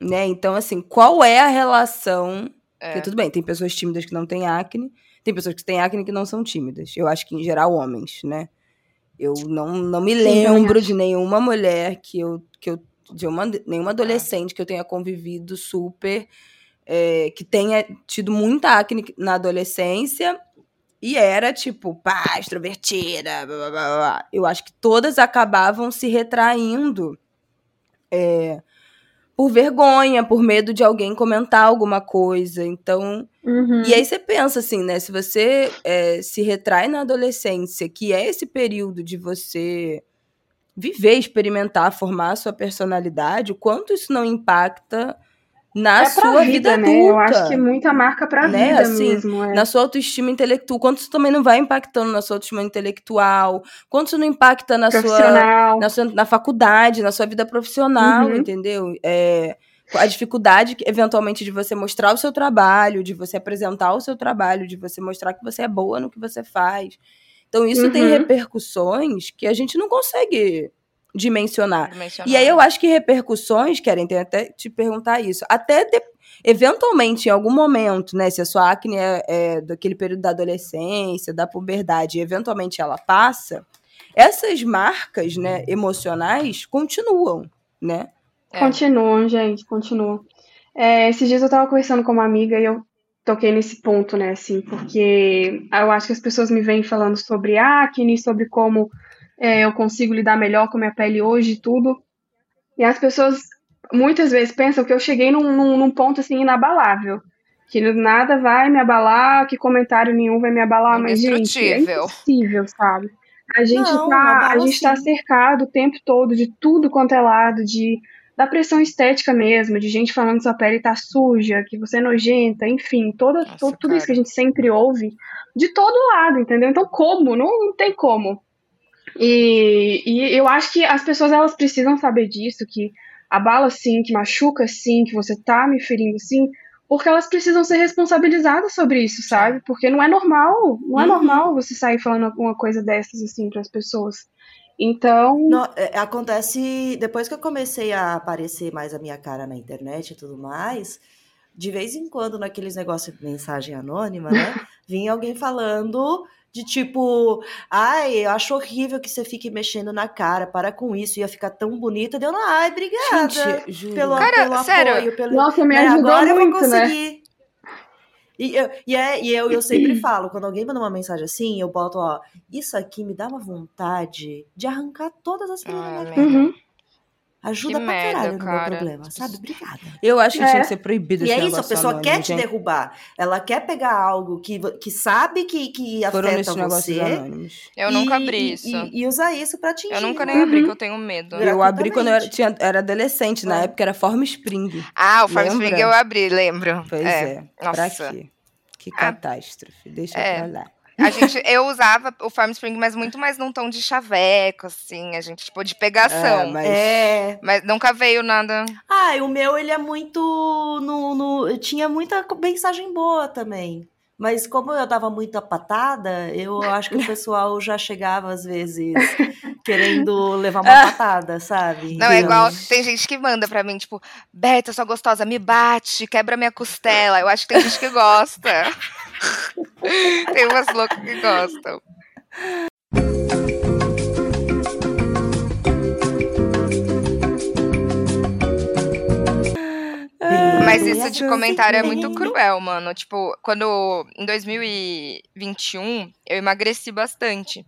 né? Então, assim, qual é a relação? É. Porque tudo bem, tem pessoas tímidas que não têm acne, tem pessoas que têm acne que não são tímidas. Eu acho que, em geral, homens, né? Eu não, não me lembro de nenhuma mulher que eu, que eu de uma, nenhuma adolescente que eu tenha convivido super é, que tenha tido muita acne na adolescência e era tipo, pá, extrovertida, blá, blá, blá, blá. Eu acho que todas acabavam se retraindo é, por vergonha, por medo de alguém comentar alguma coisa. Então. Uhum. E aí você pensa assim, né? Se você é, se retrai na adolescência, que é esse período de você viver, experimentar, formar a sua personalidade, o quanto isso não impacta na é sua vida, né? adulta. Eu acho que muita marca pra Né, vida assim, mesmo. É. na sua autoestima intelectual, quanto isso também não vai impactando na sua autoestima intelectual, quanto isso não impacta na sua, na sua na faculdade, na sua vida profissional, Uhum. entendeu? É, a dificuldade, eventualmente, de você mostrar o seu trabalho, de você apresentar o seu trabalho, de você mostrar que você é boa no que você faz. Então, isso tem Uhum. repercussões que a gente não consegue dimensionar. Mencionar. E aí eu acho que repercussões, querem tem até te perguntar isso, até de- eventualmente em algum momento, né, se a sua acne é, é daquele período da adolescência, da puberdade, e eventualmente ela passa, essas marcas, né, emocionais continuam, né? É. Continuam, gente, continuam. É, esses dias eu tava conversando com uma amiga e eu toquei nesse ponto, né, assim, porque eu acho que as pessoas me vêm falando sobre acne, sobre como é, eu consigo lidar melhor com a minha pele hoje e tudo. E as pessoas muitas vezes pensam que eu cheguei num, num, num ponto, assim, inabalável. Que nada vai me abalar, que comentário nenhum vai me abalar, mas, gente, é impossível, sabe? A gente, Não, tá, a gente tá cercado o tempo todo de tudo quanto é lado, de da pressão estética mesmo, de gente falando que sua pele tá suja, que você é nojenta, enfim, toda, Nossa, tudo isso que a cara. gente sempre ouve, de todo lado, entendeu? Então, como? Não, não tem como. E, e eu acho que as pessoas elas precisam saber disso, que abala sim, que machuca sim, que você tá me ferindo sim, porque elas precisam ser responsabilizadas sobre isso, sabe? Porque não é normal, não é Uhum. normal você sair falando alguma coisa dessas assim para as pessoas. Então, Não, é, acontece depois que eu comecei a aparecer mais a minha cara na internet e tudo mais, de vez em quando naqueles negócios de mensagem anônima, né? Vinha alguém falando de tipo, ai, eu acho horrível que você fique mexendo na cara, para com isso, ia ficar tão bonita. Deu, ai, obrigada Gente, juro. pelo, Cara, pelo sério. apoio, pelo, nossa, me né, ajudou agora eu muito, vou né? conseguir. E, eu, e, é, e eu, eu sempre falo, quando alguém manda uma mensagem assim, eu boto, ó, isso aqui me dá uma vontade de arrancar todas as penas Ah. Uhum. Ajuda Que pra merda, caralho no cara. meu problema, sabe? Obrigada. Eu acho que É. tinha que ser proibido E é isso, a pessoa anônimo, quer te gente. derrubar. Ela quer pegar algo que, que sabe que, que Foram afeta você. anônimos. Eu e- nunca abri e- isso. E, e usar isso pra atingir. eu nunca nem abri, Uhum. que eu tenho medo. Gra- Eu abri quando eu era, tinha, era adolescente, na É. época era Forma Spring. Ah, o Lembra? Spring eu abri, lembro. Pois é. Pra Nossa. quê? Que Ah. catástrofe. Deixa É. pra lá. A gente, eu usava o Farm Spring, mas muito mais num tom de chaveco, assim. A gente, tipo, de pegação. É, mas... É. Mas nunca veio nada. Ah, e o meu, ele é muito. No, no, tinha muita mensagem boa também. Mas como eu dava muita patada, eu acho que o pessoal já chegava às vezes querendo levar uma patada, sabe? Não, é igual. Tem gente que manda pra mim, tipo, Beta, sua gostosa, me bate, quebra minha costela. Eu acho que tem gente que gosta. tem umas loucas que gostam. Mas isso de comentário é muito cruel, mano. Tipo, quando. Em 2021, eu emagreci bastante.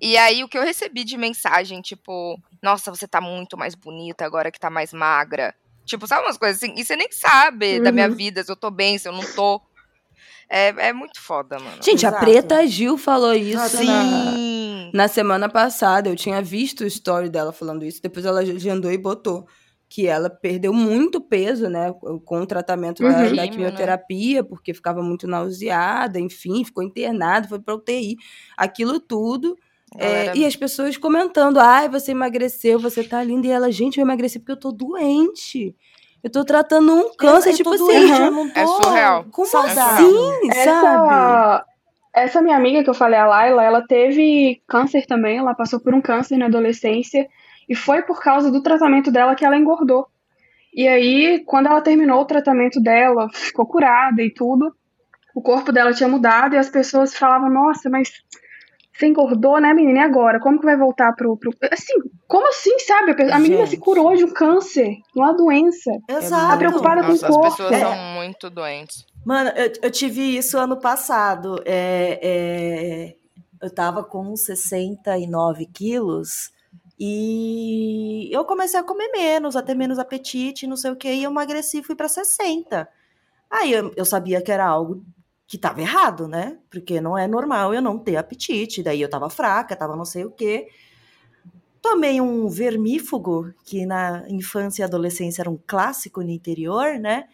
E aí, o que eu recebi de mensagem, tipo, nossa, você tá muito mais bonita agora que tá mais magra. Tipo, sabe umas coisas assim? E você nem sabe da minha Uhum. vida, se eu tô bem, se eu não tô. É, é muito foda, mano. Gente, a Exato. Preta Gil falou isso Ah, na, na semana passada. Eu tinha visto o story dela falando isso. Depois ela agendou e botou que ela perdeu muito peso, né, com o tratamento da, Uhum. da Quimio, quimioterapia, porque ficava muito nauseada, enfim, ficou internada, foi pra UTI, aquilo tudo. É, e as pessoas comentando, ai, você emagreceu, você tá linda. E ela, gente, eu emagreci porque eu tô doente. Eu tô tratando um câncer, Eu tipo assim. eu não tô É surreal. Como saudável. assim, sabe? Essa, essa minha amiga que eu falei, a Laila, ela teve câncer também, ela passou por um câncer na adolescência e foi por causa do tratamento dela que ela engordou. E aí, quando ela terminou o tratamento dela, ficou curada e tudo, o corpo dela tinha mudado e as pessoas falavam: Nossa, mas você engordou, né, menina? E agora? Como que vai voltar pro. pro... Assim, como assim, sabe? A menina Gente. se curou de um câncer, uma doença. Exato. Tá preocupada com Nossa, o corpo. as pessoas É. são muito doentes. Mano, eu, eu tive isso ano passado. É, é, eu tava com 69 quilos e eu comecei a comer menos, a ter menos apetite, não sei o que, e eu emagreci e fui pra 60. Aí eu, eu sabia que era algo que tava errado, né? Porque não é normal eu não ter apetite. Daí eu tava fraca, tava não sei o que. Tomei um vermífugo, que na infância e adolescência era um clássico no interior, né?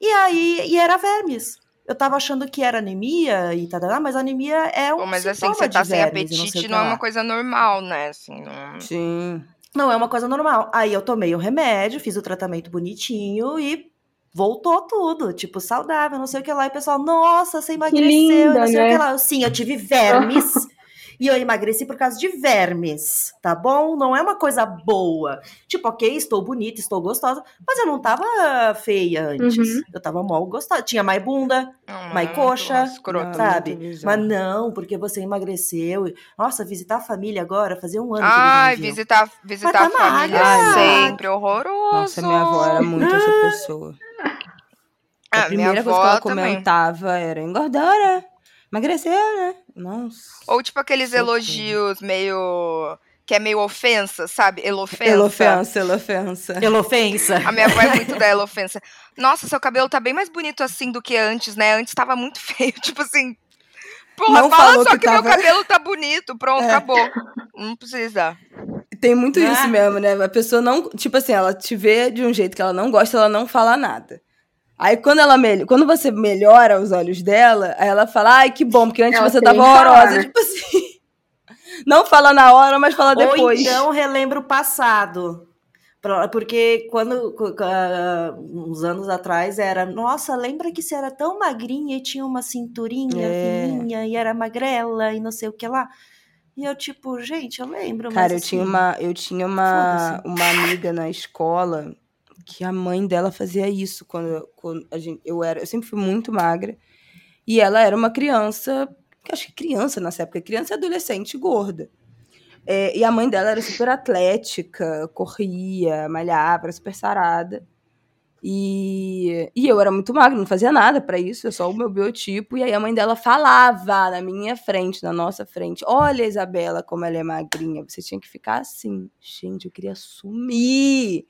E aí, e era vermes. Eu tava achando que era anemia e tal, mas anemia é um Pô, mas assim, você tá sem não apetite que não é uma coisa normal, né? Assim, não... Sim. Não é uma coisa normal. Aí eu tomei o remédio, fiz o tratamento bonitinho e voltou tudo, tipo, saudável, não sei o que lá. E o pessoal, nossa, você emagreceu, linda, não sei o né? que lá. Eu, Sim, eu tive vermes. E eu emagreci por causa de vermes, tá bom? Não é uma coisa boa. Tipo, ok, estou bonita, estou gostosa, mas eu não tava feia antes. Uhum. Eu tava mal gostosa. Tinha mais bunda, não mais coxa, escroto. sabe? Mas não, porque você emagreceu. Nossa, visitar a família agora, fazer um ano Ai, que visitar, visitar tá a família magra. sempre horroroso. Nossa, minha avó era muito essa pessoa. Ah, a primeira minha coisa que avó ela também. comentava era engordara, emagreceu, né? Nossa. Ou tipo aqueles elogios meio. que é meio ofensa, sabe? Elofensa. Elofensa, elofensa. Elofensa. A minha avó é muito da elofensa. Nossa, seu cabelo tá bem mais bonito assim do que antes, né? Antes tava muito feio. Tipo assim. Porra, Não fala falou só que, que meu tava- cabelo tá bonito. Pronto, É. acabou. Não precisa. Tem muito Né? isso mesmo, né? A pessoa não. Tipo assim, ela te vê de um jeito que ela não gosta, ela não fala nada. Aí quando ela melhora, quando você melhora os olhos dela, aí ela fala, ai, que bom, porque antes Ela você tava horrorosa. Tipo assim. Não fala na hora, mas fala Ou depois. então relembra o passado. Porque quando, ah, uns anos atrás, era, nossa, lembra que você era tão magrinha e tinha uma cinturinha É. fininha e era magrela e não sei o que lá. E eu, tipo, gente, eu lembro, Cara, eu assim, tinha uma, eu tinha uma, uma amiga na escola que a mãe dela fazia isso quando, quando a gente, eu era, eu sempre fui muito magra e ela era uma criança, acho que criança nessa época, criança e adolescente gorda. É, e a mãe dela era super atlética, corria, malhava, era super sarada. E, e eu era muito magra, não fazia nada pra isso, é só o meu biotipo. E aí a mãe dela falava na minha frente, na nossa frente: Olha, Isabela, como ela é magrinha, você tinha que ficar assim. Gente, eu queria sumir.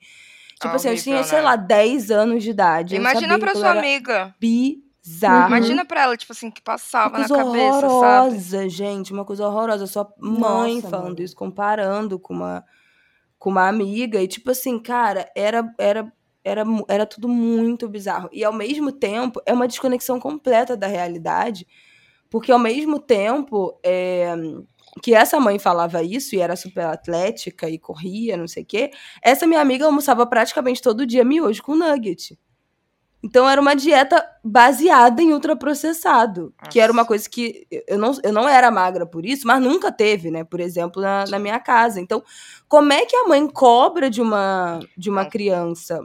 Tipo assim, eu tinha, sei né? lá, 10 anos de idade. Imagina pra sua amiga. Bizarro. Imagina pra ela, tipo assim, que passava na cabeça, sabe? horrorosa, gente, uma coisa horrorosa. Sua mãe Nossa, falando mano. isso, comparando com uma, com uma amiga. E, tipo assim, cara, era, era, era, era tudo muito bizarro. E, ao mesmo tempo, é uma desconexão completa da realidade. Porque, ao mesmo tempo é, que essa mãe falava isso e era super atlética e corria, não sei o quê, essa minha amiga almoçava praticamente todo dia miojo com nugget. Então era uma dieta baseada em ultraprocessado, que era uma Nossa. coisa que eu não, eu não era magra por isso, mas nunca teve, né? Por exemplo, na, na minha casa. Então, como é que a mãe cobra de uma, de uma Não. criança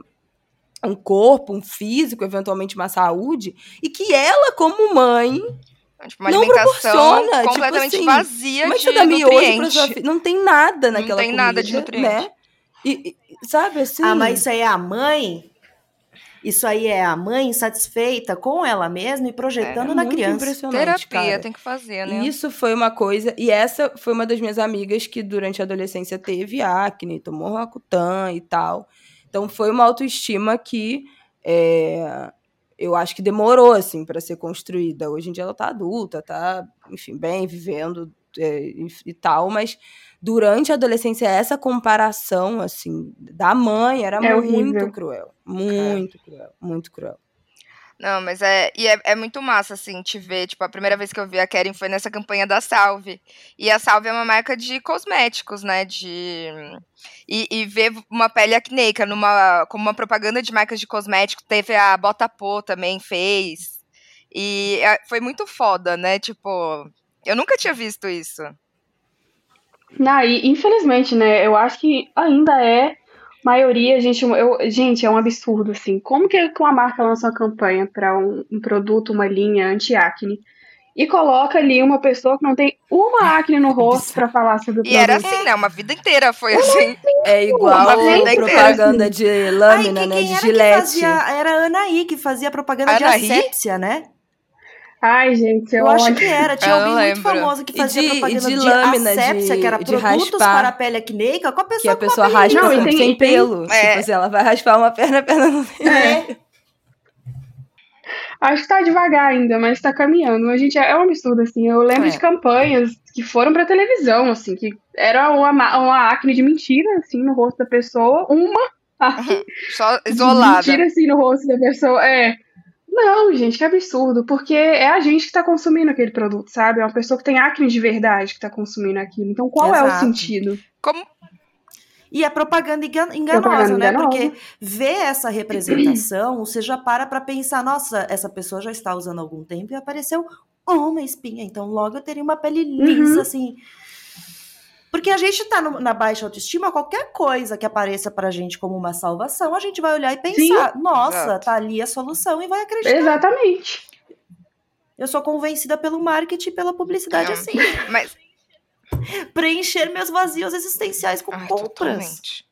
um corpo, um físico, eventualmente uma saúde, e que ela, como mãe, Tipo, uma Não alimentação tipo completamente assim, vazia como é que de você dá miojo pra nutriente. sua filha? Não tem nada Não naquela tem nada de comida, nutriente. né? E, e- sabe assim? Ah, mas isso aí é a mãe? Isso aí é a mãe insatisfeita com ela mesma e projetando é na muito criança. impressionante, Terapia cara. tem que fazer, né? Isso foi uma coisa. E essa foi uma das minhas amigas que durante a adolescência teve acne, tomou Rakutan e tal. Então foi uma autoestima que é, eu acho que demorou assim para ser construída. Hoje em dia ela tá adulta, tá, enfim, bem vivendo é, e, e tal, mas durante a adolescência essa comparação assim da mãe era É muito horrível. cruel, muito cruel, muito cruel. Não, mas é. E é, é muito massa, assim, te ver. Tipo, a primeira vez que eu vi a Karen foi nessa campanha da Salve. E a Salve é uma marca de cosméticos, né? De. E, e ver uma pele acneica numa, como uma propaganda de marcas de cosméticos. Teve a Botapô também, fez. E é, foi muito foda, né? Tipo, eu nunca tinha visto isso. Não, e infelizmente, né, eu acho que ainda é maioria, gente, eu, gente, é um absurdo, assim. Como que uma marca lança uma campanha para um, um produto, uma linha anti-acne, e coloca ali uma pessoa que não tem uma acne no rosto pra falar sobre o E era produto. assim, né? Uma vida inteira foi assim. É igual a inteira, propaganda de Ai, lâmina, que- né? De gilete. fazia? Era a Anaí que fazia propaganda Anaí? de asepsia, né? Ai, gente, Eu eu acho que era. Tinha Eu alguém não muito lembro. famoso que fazia de- propaganda de de, lâmina, asepsia, de- que era de produtos raspar. para a pele acneica, com a pessoa Que a com pessoa raspa Não, tem- sem tem- pelo. É. Tipo assim, ela vai raspar uma perna, a perna não tem. É. Acho que tá devagar ainda, mas tá caminhando. A gente é um absurdo, assim. Eu lembro É. de campanhas que foram pra televisão, assim, que era uma, ma- uma acne de mentira, assim, no rosto da pessoa. Uma acne Só isolada. mentira, assim, no rosto da pessoa. É. Não, gente, que absurdo. Porque é a gente que tá consumindo aquele produto, sabe? É uma pessoa que tem acne de verdade que tá consumindo aquilo. Então, qual é o Exato. sentido? Como E a propaganda engan- enganosa, Propaganda né? enganosa. Porque ver essa representação, você já para pra pensar, nossa, essa pessoa já está usando há algum tempo e apareceu uma espinha, então logo eu teria uma pele lisa, Uhum. assim. Porque a gente tá no- na baixa autoestima, qualquer coisa que apareça pra gente como uma salvação, a gente vai olhar e pensar, nossa, Exato. tá ali a solução e vai acreditar. Exatamente. Eu sou convencida pelo marketing e pela publicidade Não. assim. Mas Preencher meus vazios existenciais com Ai, compras. totalmente.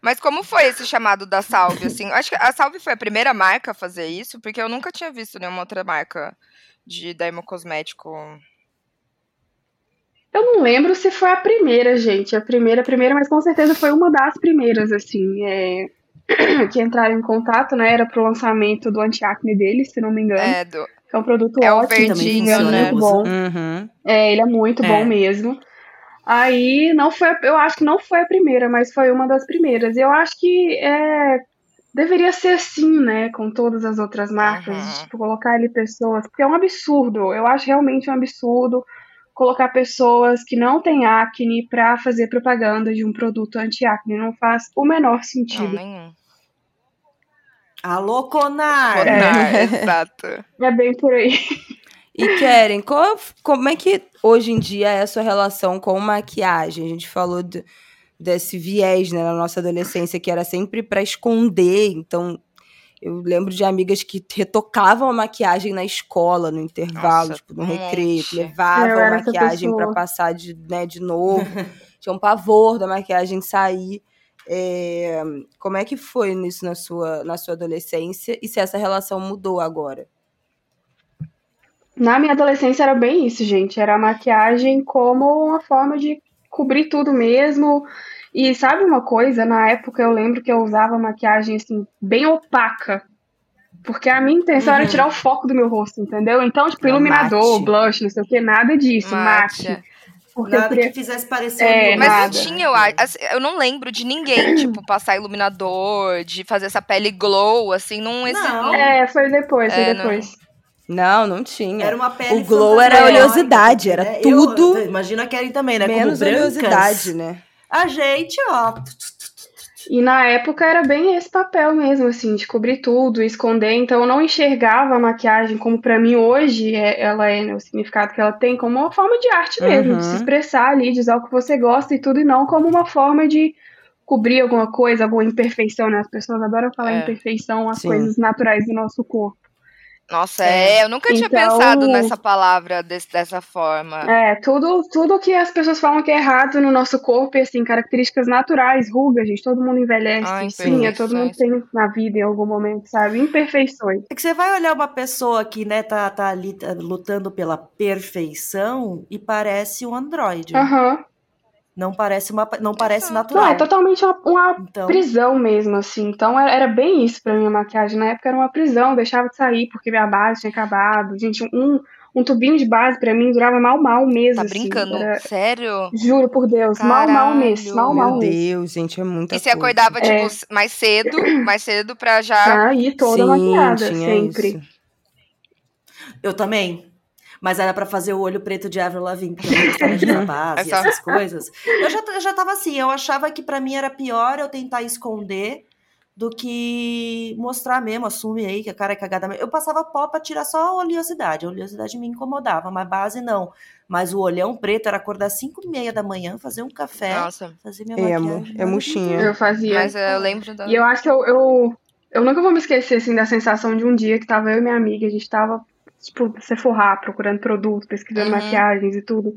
Mas como foi esse chamado da Salve, assim? Acho que a Salve foi a primeira marca a fazer isso, porque eu nunca tinha visto nenhuma outra marca de dermocosmético. Eu não lembro se foi a primeira, gente. A primeira, a primeira, mas com certeza foi uma das primeiras, assim, é, que entraram em contato, né? Era pro lançamento do antiacne deles, se não me engano. É, do, é um produto é ótimo, verdinho, é né? muito bom. Uhum. É, ele é muito É. bom mesmo. Aí não foi, eu acho que não foi a primeira, mas foi uma das primeiras. E eu acho que é, deveria ser assim, né, com todas as outras marcas, Uhum. tipo, colocar ali pessoas, porque é um absurdo. Eu acho realmente um absurdo colocar pessoas que não têm acne pra fazer propaganda de um produto anti-acne. Não faz o menor não, sentido. nenhum. Alô, Conar! Conar, exato. É bem por aí. E Keren, qual- como é que hoje em dia é a sua relação com maquiagem? A gente falou de- desse viés né, na nossa adolescência que era sempre pra esconder. Então, eu lembro de amigas que retocavam a maquiagem na escola, no intervalo, Nossa, tipo, no recreio, levavam a maquiagem pra pessoa. passar de, né, de novo. Tinha um pavor da maquiagem sair. É, como é que foi isso na sua, na sua adolescência? E se essa relação mudou agora? Na minha adolescência era bem isso, gente. Era a maquiagem como uma forma de cobrir tudo mesmo. E sabe uma coisa? Na época eu lembro que eu usava maquiagem assim, bem opaca. Porque a minha intenção era Uhum. tirar o foco do meu rosto, entendeu? Então, tipo, É, iluminador, mate. blush, não sei o que, nada disso, mate. Mate. Porque eu Nada queria. que fizesse parecer É, um Mas nada. não tinha, eu acho. assim, Eu não lembro de ninguém, tipo, passar iluminador, de fazer essa pele glow, assim, não existe. Não. É, foi depois, foi É, não. depois. Não, não tinha. Era uma pele O glow era oleosidade, era né? tudo Eu, imagina a Karen também, né? Menos Como oleosidade, né? A gente, ó. E na época era bem esse papel mesmo, assim, de cobrir tudo, esconder. Então eu não enxergava a maquiagem como pra mim hoje é- ela é, né, o significado que ela tem, como uma forma de arte mesmo, Uhum. de se expressar ali, de usar o que você gosta e tudo, e não como uma forma de cobrir alguma coisa, alguma imperfeição, né? As pessoas adoram falar É. imperfeição, as Sim. coisas naturais do nosso corpo. Nossa, é, eu nunca tinha Então- pensado nessa palavra desse- dessa forma. É, tudo, tudo que as pessoas falam que é errado no nosso corpo, assim, características naturais, rugas, gente, todo mundo envelhece, Ah, sim, é, todo mundo tem na vida em algum momento, sabe? Imperfeições. É que você vai olhar uma pessoa que, né, tá, tá ali tá lutando pela perfeição e parece um androide. Aham. Não parece uma, não parece Exato. natural. Não, é totalmente uma, uma Então, prisão mesmo, assim. Então era, era bem isso pra minha maquiagem. Na época era uma prisão, eu deixava de sair porque minha base tinha acabado. Gente, um, um tubinho de base pra mim durava mal, mal mês. Tá assim. brincando? Era- Sério? juro por Deus, mal, mal mês. Caralho. Mal, mal Meu mês. Deus, gente, é muita E você coisa. acordava, tipo, É. mais cedo, mais cedo pra já. Aí toda Sim, maquiada, tinha sempre. isso. eu também. Mas era pra fazer o olho preto de Avril Lavigne, de base e Essa- essas coisas. Eu já, eu já tava assim, eu achava que pra mim era pior eu tentar esconder do que mostrar mesmo, assumir aí que a cara é cagada mesmo. Eu passava pó pra tirar só a oleosidade, a oleosidade me incomodava, mas base não. Mas o olhão preto era acordar 5 e meia da manhã, fazer um café, Nossa. fazer minha Emo, maquiagem. é murchinha. Eu fazia. Mas é, eu lembro da. E eu acho que eu, eu, eu nunca vou me esquecer, assim, da sensação de um dia que tava eu e minha amiga, a gente tava tipo, forrar, procurando produto, pesquisando Uhum. maquiagens e tudo.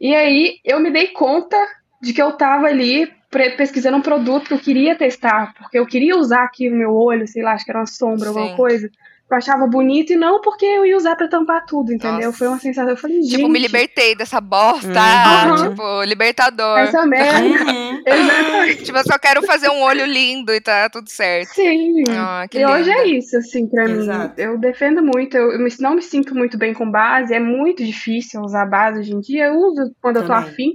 E aí eu me dei conta de que eu tava ali pesquisando um produto que eu queria testar, porque eu queria usar aqui no meu olho, sei lá, acho que era uma sombra, alguma Sim. coisa. Eu achava bonito e não porque eu ia usar pra tampar tudo, entendeu? Nossa. Foi uma sensação. Eu falei, gente, Tipo, me libertei dessa bosta. Uhum. Tipo, libertador. essa merda. Uhum. Exatamente. Tipo, eu só quero fazer um olho lindo e tá tudo certo. Sim. Ah, que e hoje é isso, assim, pra mim. Exato. Eu defendo muito, eu, não me sinto muito bem com base, é muito difícil usar base hoje em dia. Eu uso quando eu tô Também. afim,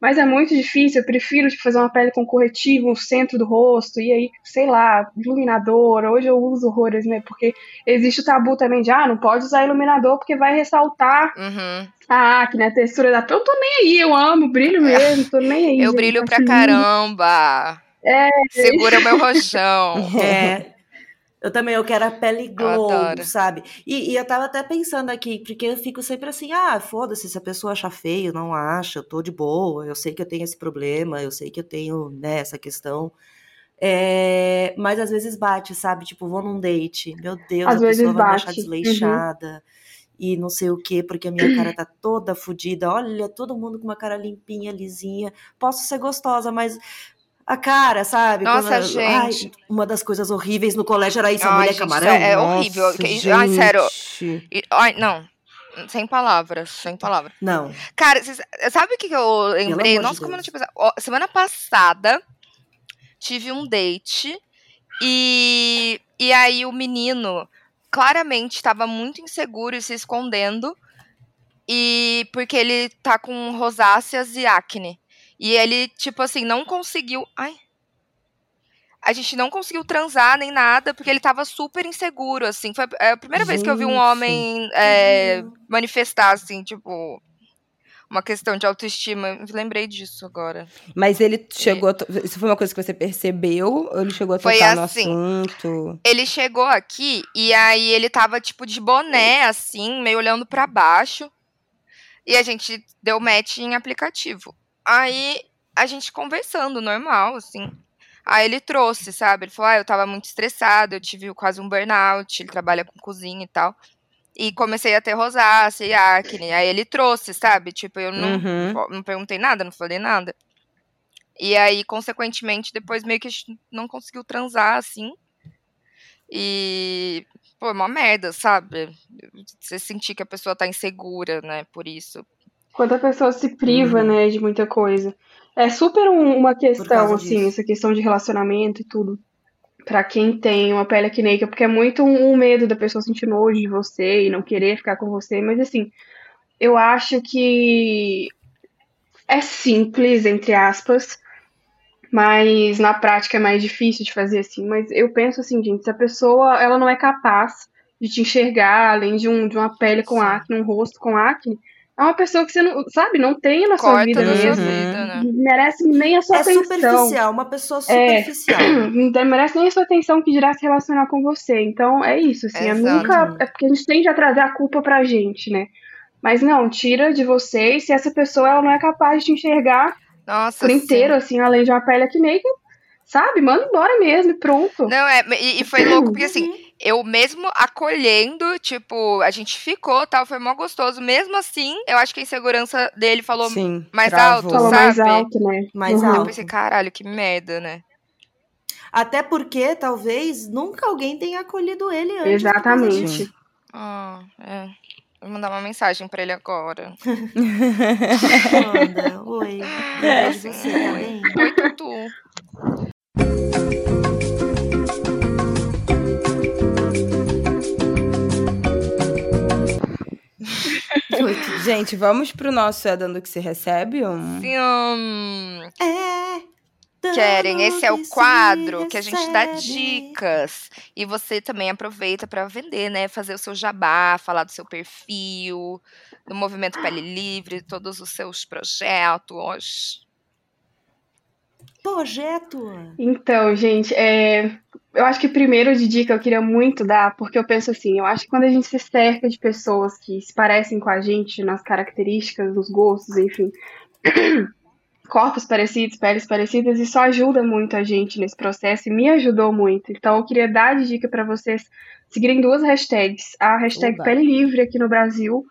mas é muito difícil. Eu prefiro tipo, fazer uma pele com corretivo no centro do rosto, e aí, sei lá, iluminador. Hoje eu uso horrores, né? Porque existe o tabu também de, ah, não pode usar iluminador porque vai ressaltar Uhum. a acne, a textura da pele. Eu tô nem aí, eu amo, brilho mesmo, tô nem aí. Eu gente, brilho pra lindo. caramba. É. Segura o meu rojão. É. Eu também, eu quero a pele glow, sabe? E, e eu tava até pensando aqui, porque eu fico sempre assim, ah, foda-se, se a pessoa achar feio, não acha, eu tô de boa, eu sei que eu tenho esse problema, eu sei que eu tenho, né, essa questão. É, mas às vezes bate, sabe? Tipo, vou num date, meu Deus, Às a pessoa vai me achar bate. Uhum. desleixada. E não sei o quê, porque a minha cara tá toda fodida. Olha, todo mundo com uma cara limpinha, lisinha. Posso ser gostosa, mas a cara, sabe? Nossa, Quando- gente. Ai, uma das coisas horríveis no colégio era isso, a Ai, mulher gente, camarão. é- é horrível. Nossa, Que- ai, sério. gente. Ai, não. Sem palavras, sem palavras. Não. Cara, vocês- sabe o que, que eu lembrei? amor de Nossa, como eu não tinha pensado. Semana passada, tive um date e, e aí o menino claramente estava muito inseguro e se escondendo. E porque ele tá com rosáceas e acne. E ele, tipo assim, não conseguiu. Ai. A gente não conseguiu transar nem nada, porque ele tava super inseguro, assim. Foi a- é primeira vez que eu vi um Gente. homem é, manifestar, assim, tipo, uma questão de autoestima. Eu lembrei disso agora. Mas ele chegou. Isso foi uma coisa que você percebeu? Ou ele chegou a Foi tocar assim. no assunto? Ele chegou aqui e aí ele tava, tipo, de boné, assim, meio olhando pra baixo. E a gente deu match em aplicativo. Aí a gente conversando, normal, assim. Aí ele trouxe, sabe? Ele falou: ah, eu tava muito estressado, eu tive quase um burnout, ele trabalha com cozinha e tal. E comecei a ter rosácea e acne. Aí ele trouxe, sabe? Tipo, eu não, Uhum. não perguntei nada, não falei nada. E aí, consequentemente, depois meio que a gente não conseguiu transar, assim. E, pô, é uma merda, sabe? Você sentir que a pessoa tá insegura, né, por isso. Quando a pessoa se priva, Uhum. né, de muita coisa. É super um- uma questão, assim, disso. essa questão de relacionamento e tudo. Pra quem tem uma pele acneica, porque é muito um, um medo da pessoa sentir nojo de você e não querer ficar com você. Mas, assim, eu acho que é simples, entre aspas, mas na prática é mais difícil de fazer assim. Mas eu penso assim, gente, se a pessoa ela não é capaz de te enxergar, além de, um, de uma pele com acne, um rosto com acne, é uma pessoa que você não, sabe, não tem na sua Corta vida da sua vida, né? Não merece nem a sua É atenção. superficial, uma pessoa É. superficial. Não merece nem a sua atenção que dirá se relacionar com você. Então é isso, assim, é nunca. É porque a gente tende a trazer a culpa pra gente, né? Mas não, tira de você e se essa pessoa ela não é capaz de te enxergar Nossa, por sim. inteiro, assim, além de uma pele acneica, sabe? Manda embora mesmo e pronto. Não, é, e, e foi louco, porque assim, eu mesmo acolhendo, tipo, a gente ficou, tal, foi mó gostoso. Mesmo assim, eu acho que a insegurança dele falou Sim. mais travou. alto, Falou sabe? mais alto, né? Mais Uhum. Eu alto. pensei, caralho, que merda, né? Até porque talvez nunca alguém tenha acolhido ele antes. Exatamente. Ah, é. Vou mandar uma mensagem pra ele agora. Manda, oi. Você, tá bem? Oi, Tutu. Gente, vamos pro nosso É Dando Que Se Recebe? Um... Sim, É. Querem, esse é o quadro que a gente dá dicas. E você também aproveita pra vender, né? Fazer o seu jabá, falar do seu perfil, do movimento Pele Livre, todos os seus projetos. Projeto. Então, gente, é, eu acho que primeiro de dica eu queria muito dar, porque eu penso assim, eu acho que quando a gente se cerca de pessoas que se parecem com a gente nas características, nos gostos, enfim, corpos parecidos, peles parecidas, isso ajuda muito a gente nesse processo e me ajudou muito. Então eu queria dar de dica para vocês seguirem duas hashtags. A hashtag Oba. Pele Livre aqui no Brasil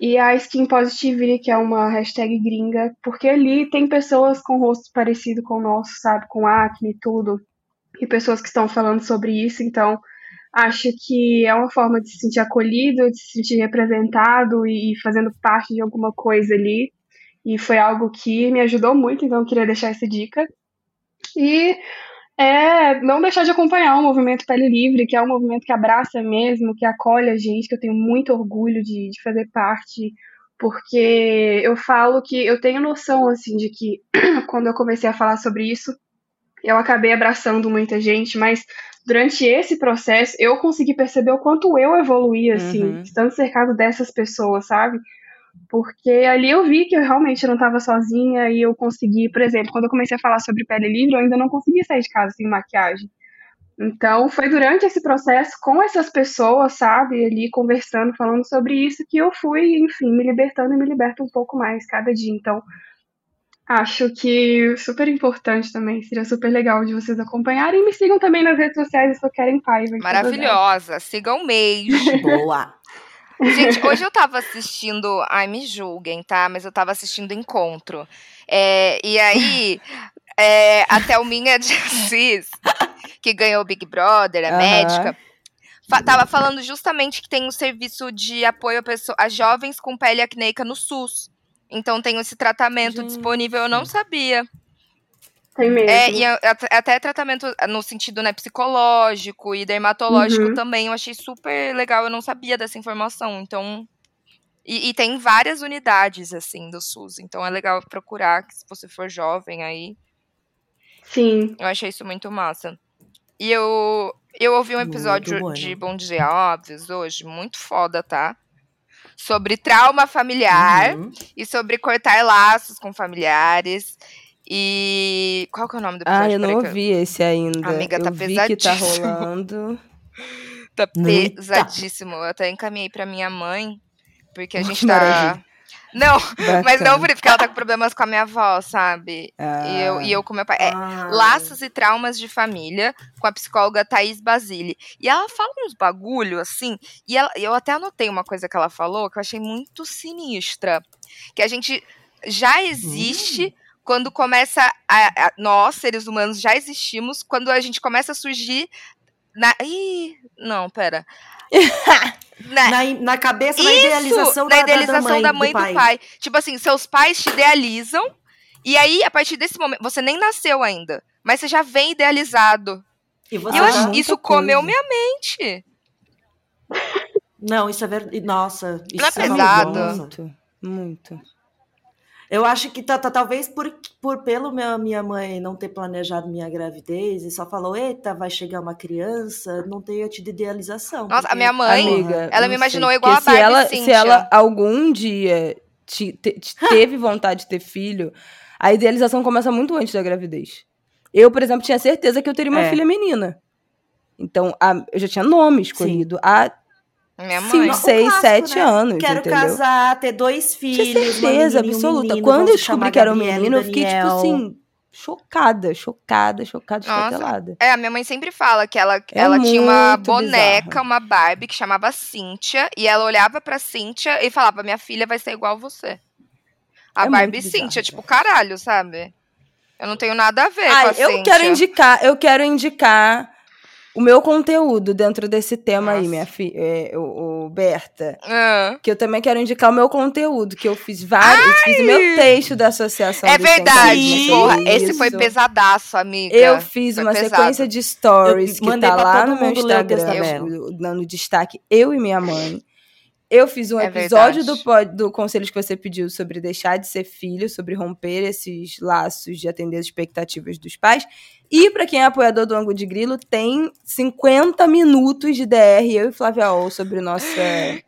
e a Skin Positivity, que é uma hashtag gringa, porque ali tem pessoas com rostos parecidos com o nosso, sabe? Com acne e tudo. E pessoas que estão falando sobre isso, então acho que é uma forma de se sentir acolhido, de se sentir representado e fazendo parte de alguma coisa ali. E foi algo que me ajudou muito, então eu queria deixar essa dica. E é não deixar de acompanhar o movimento Pele Livre, que é um movimento que abraça mesmo, que acolhe a gente, que eu tenho muito orgulho de, de fazer parte, porque eu falo que eu tenho noção, assim, de que quando eu comecei a falar sobre isso, eu acabei abraçando muita gente, mas durante esse processo eu consegui perceber o quanto eu evoluí, assim, Uhum. estando cercado dessas pessoas, sabe? Porque ali eu vi que eu realmente não estava sozinha e eu consegui, por exemplo, quando eu comecei a falar sobre pele livre, eu ainda não conseguia sair de casa sem maquiagem. Então, foi durante esse processo com essas pessoas, sabe, ali conversando, falando sobre isso, que eu fui, enfim, me libertando e me liberto um pouco mais cada dia. Então, acho que super importante também, seria super legal de vocês acompanharem e me sigam também nas redes sociais se querem Paiva. Maravilhosa. Sigam mesmo. Boa. Gente, hoje eu tava assistindo. Ai, me julguem, tá? Mas eu tava assistindo Encontro. É, e aí, é, a Thelminha de Assis, que ganhou o Big Brother, a Aham. médica, fa- tava falando justamente que tem um serviço de apoio a, pessoa, a jovens com pele acneica no SUS. Então tem esse tratamento Gente. disponível, eu não sabia. Tem mesmo. É, e é- é até tratamento no sentido né, psicológico e dermatológico Uhum. também. Eu achei super legal. Eu não sabia dessa informação. Então. E, e tem várias unidades, assim, do SUS. Então é legal procurar, que se você for jovem aí. Sim. Eu achei isso muito massa. E eu, eu ouvi um episódio de Bom Dia Óbvios hoje, muito foda, tá? Sobre trauma familiar Uhum. e sobre cortar laços com familiares. E. Qual que é o nome do episódio? Ah, eu não Peraí ouvi esse ainda. Amiga, tá eu que tá pesadíssimo. rolando. Tá pesadíssimo. Eu até encaminhei pra minha mãe, porque a gente tá. Não, mas não Bacana. por isso, porque ela tá com problemas com a minha avó, sabe? E, eu, Ah. e eu com meu pai. É, Ah. Laços e Traumas de Família, com a psicóloga Thaís Basile. E ela fala uns bagulho, assim, e ela- eu até anotei uma coisa que ela falou que eu achei muito sinistra. Que a gente já existe quando começa. A, a- nós, seres humanos, já existimos quando a gente começa a surgir. Na, ih, não, pera. Na- Na, na cabeça, na isso, idealização, na da, idealização da mãe, e do, pai. pai. Tipo assim, seus pais te idealizam, e aí, a partir desse momento, você nem nasceu ainda, mas você já vem idealizado. E E você eu acho, já- muita isso comeu coisa. minha mente. Não, isso é verdade. Nossa, isso Não é falou, pesado? Muito, muito. Eu acho que tá, tá- talvez por, por pelo minha, minha mãe não ter planejado minha gravidez e só falou, eita, vai chegar uma criança, não tenha tido idealização. Nossa, a porque- minha mãe, Amiga, ela me imaginou sei, igual porque a se ela, Cynthia. se ela algum dia te- te- te- teve vontade de ter filho, a idealização começa muito antes da gravidez. Eu, por exemplo, tinha certeza que eu teria uma É. filha menina. Então, a- eu já tinha nome escolhido há Minha cinco, mãe. Um seis, clássico, sete né? anos, Quero entendeu? casar, ter dois Tinha filhos. uma certeza menina e um absoluta. menino, Quando eu descobri que era um e menino, eu fiquei, tipo assim, chocada, chocada, chocada, estatelada. É, a minha mãe sempre fala que ela, É ela tinha uma boneca, bizarro. uma Barbie que chamava Cíntia, e ela olhava pra Cíntia e falava: Minha filha vai ser igual a você. A É Barbie muito Cíntia, tipo, caralho, sabe? Eu não tenho nada a ver com Ai, a eu Cíntia. quero indicar, eu quero indicar o meu conteúdo dentro desse tema aí, Nossa. minha filha, é, o, o Berta. Ah. Que eu também quero indicar o meu conteúdo, que eu fiz vários, fiz o meu texto da associação. É verdade, porra. Esse foi pesadaço, amiga. Eu fiz Foi uma pesado. sequência de stories Eu que mandei tá lá no meu Instagram, eu- dando destaque, eu e minha mãe. Eu fiz um É episódio verdade. do, do Conselhos que você pediu sobre deixar de ser filho, sobre romper esses laços de atender as expectativas dos pais. E pra quem é apoiador do Ângulo de Grilo, tem 50 minutos de DR, eu e Flávia Ol, sobre nossa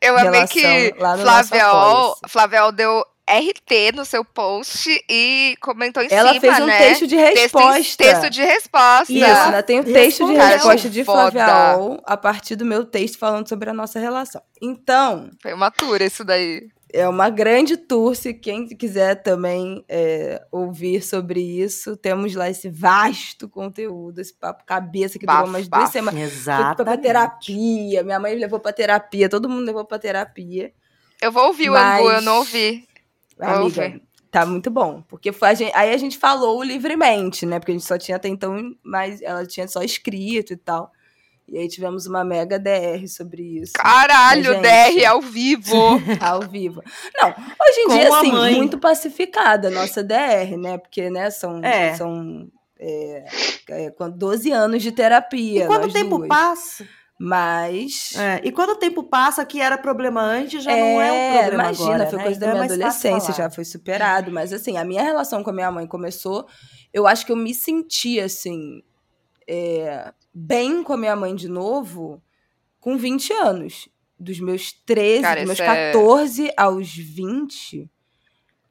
Eu amei que lá no Flávia Ol. Flávia Ol deu RT no seu post e comentou em Ela cima, fez um né? texto de Texto, resposta. texto de resposta. Isso, ainda tem o texto de resposta de Ol a partir do meu texto falando sobre a nossa relação. Então, Foi uma tour isso daí. é uma grande tour. Se quem quiser também é, ouvir sobre isso, temos lá esse vasto conteúdo, esse papo cabeça que durou umas duas semanas. Exato. Foi pra terapia. Minha mãe levou pra terapia, todo mundo levou pra terapia. Eu vou ouvir o Mas- Angu, eu não ouvi. Amiga, Ouve. tá muito bom. Porque foi a gente- aí a gente falou livremente, né? Porque a gente só tinha até então, mas ela tinha só escrito e tal. E aí tivemos uma mega DR sobre isso. Caralho, Gente. DR ao vivo. Ao vivo. Não, hoje em Com dia, assim, mãe. muito pacificada a nossa DR, né? Porque, né, são, É. são é, é, com 12 anos de terapia. E quando o nós tempo duas. passa. Mas. É, e quando o tempo passa, que era problema antes, já não é um problema imagina, agora, foi né? coisa Então da é minha adolescência, já foi superado. Mas assim, a minha relação com a minha mãe começou. Eu acho que eu me senti assim. é, bem com a minha mãe de novo com 20 anos. Dos meus 13, Cara, dos meus isso é- 14 aos 20.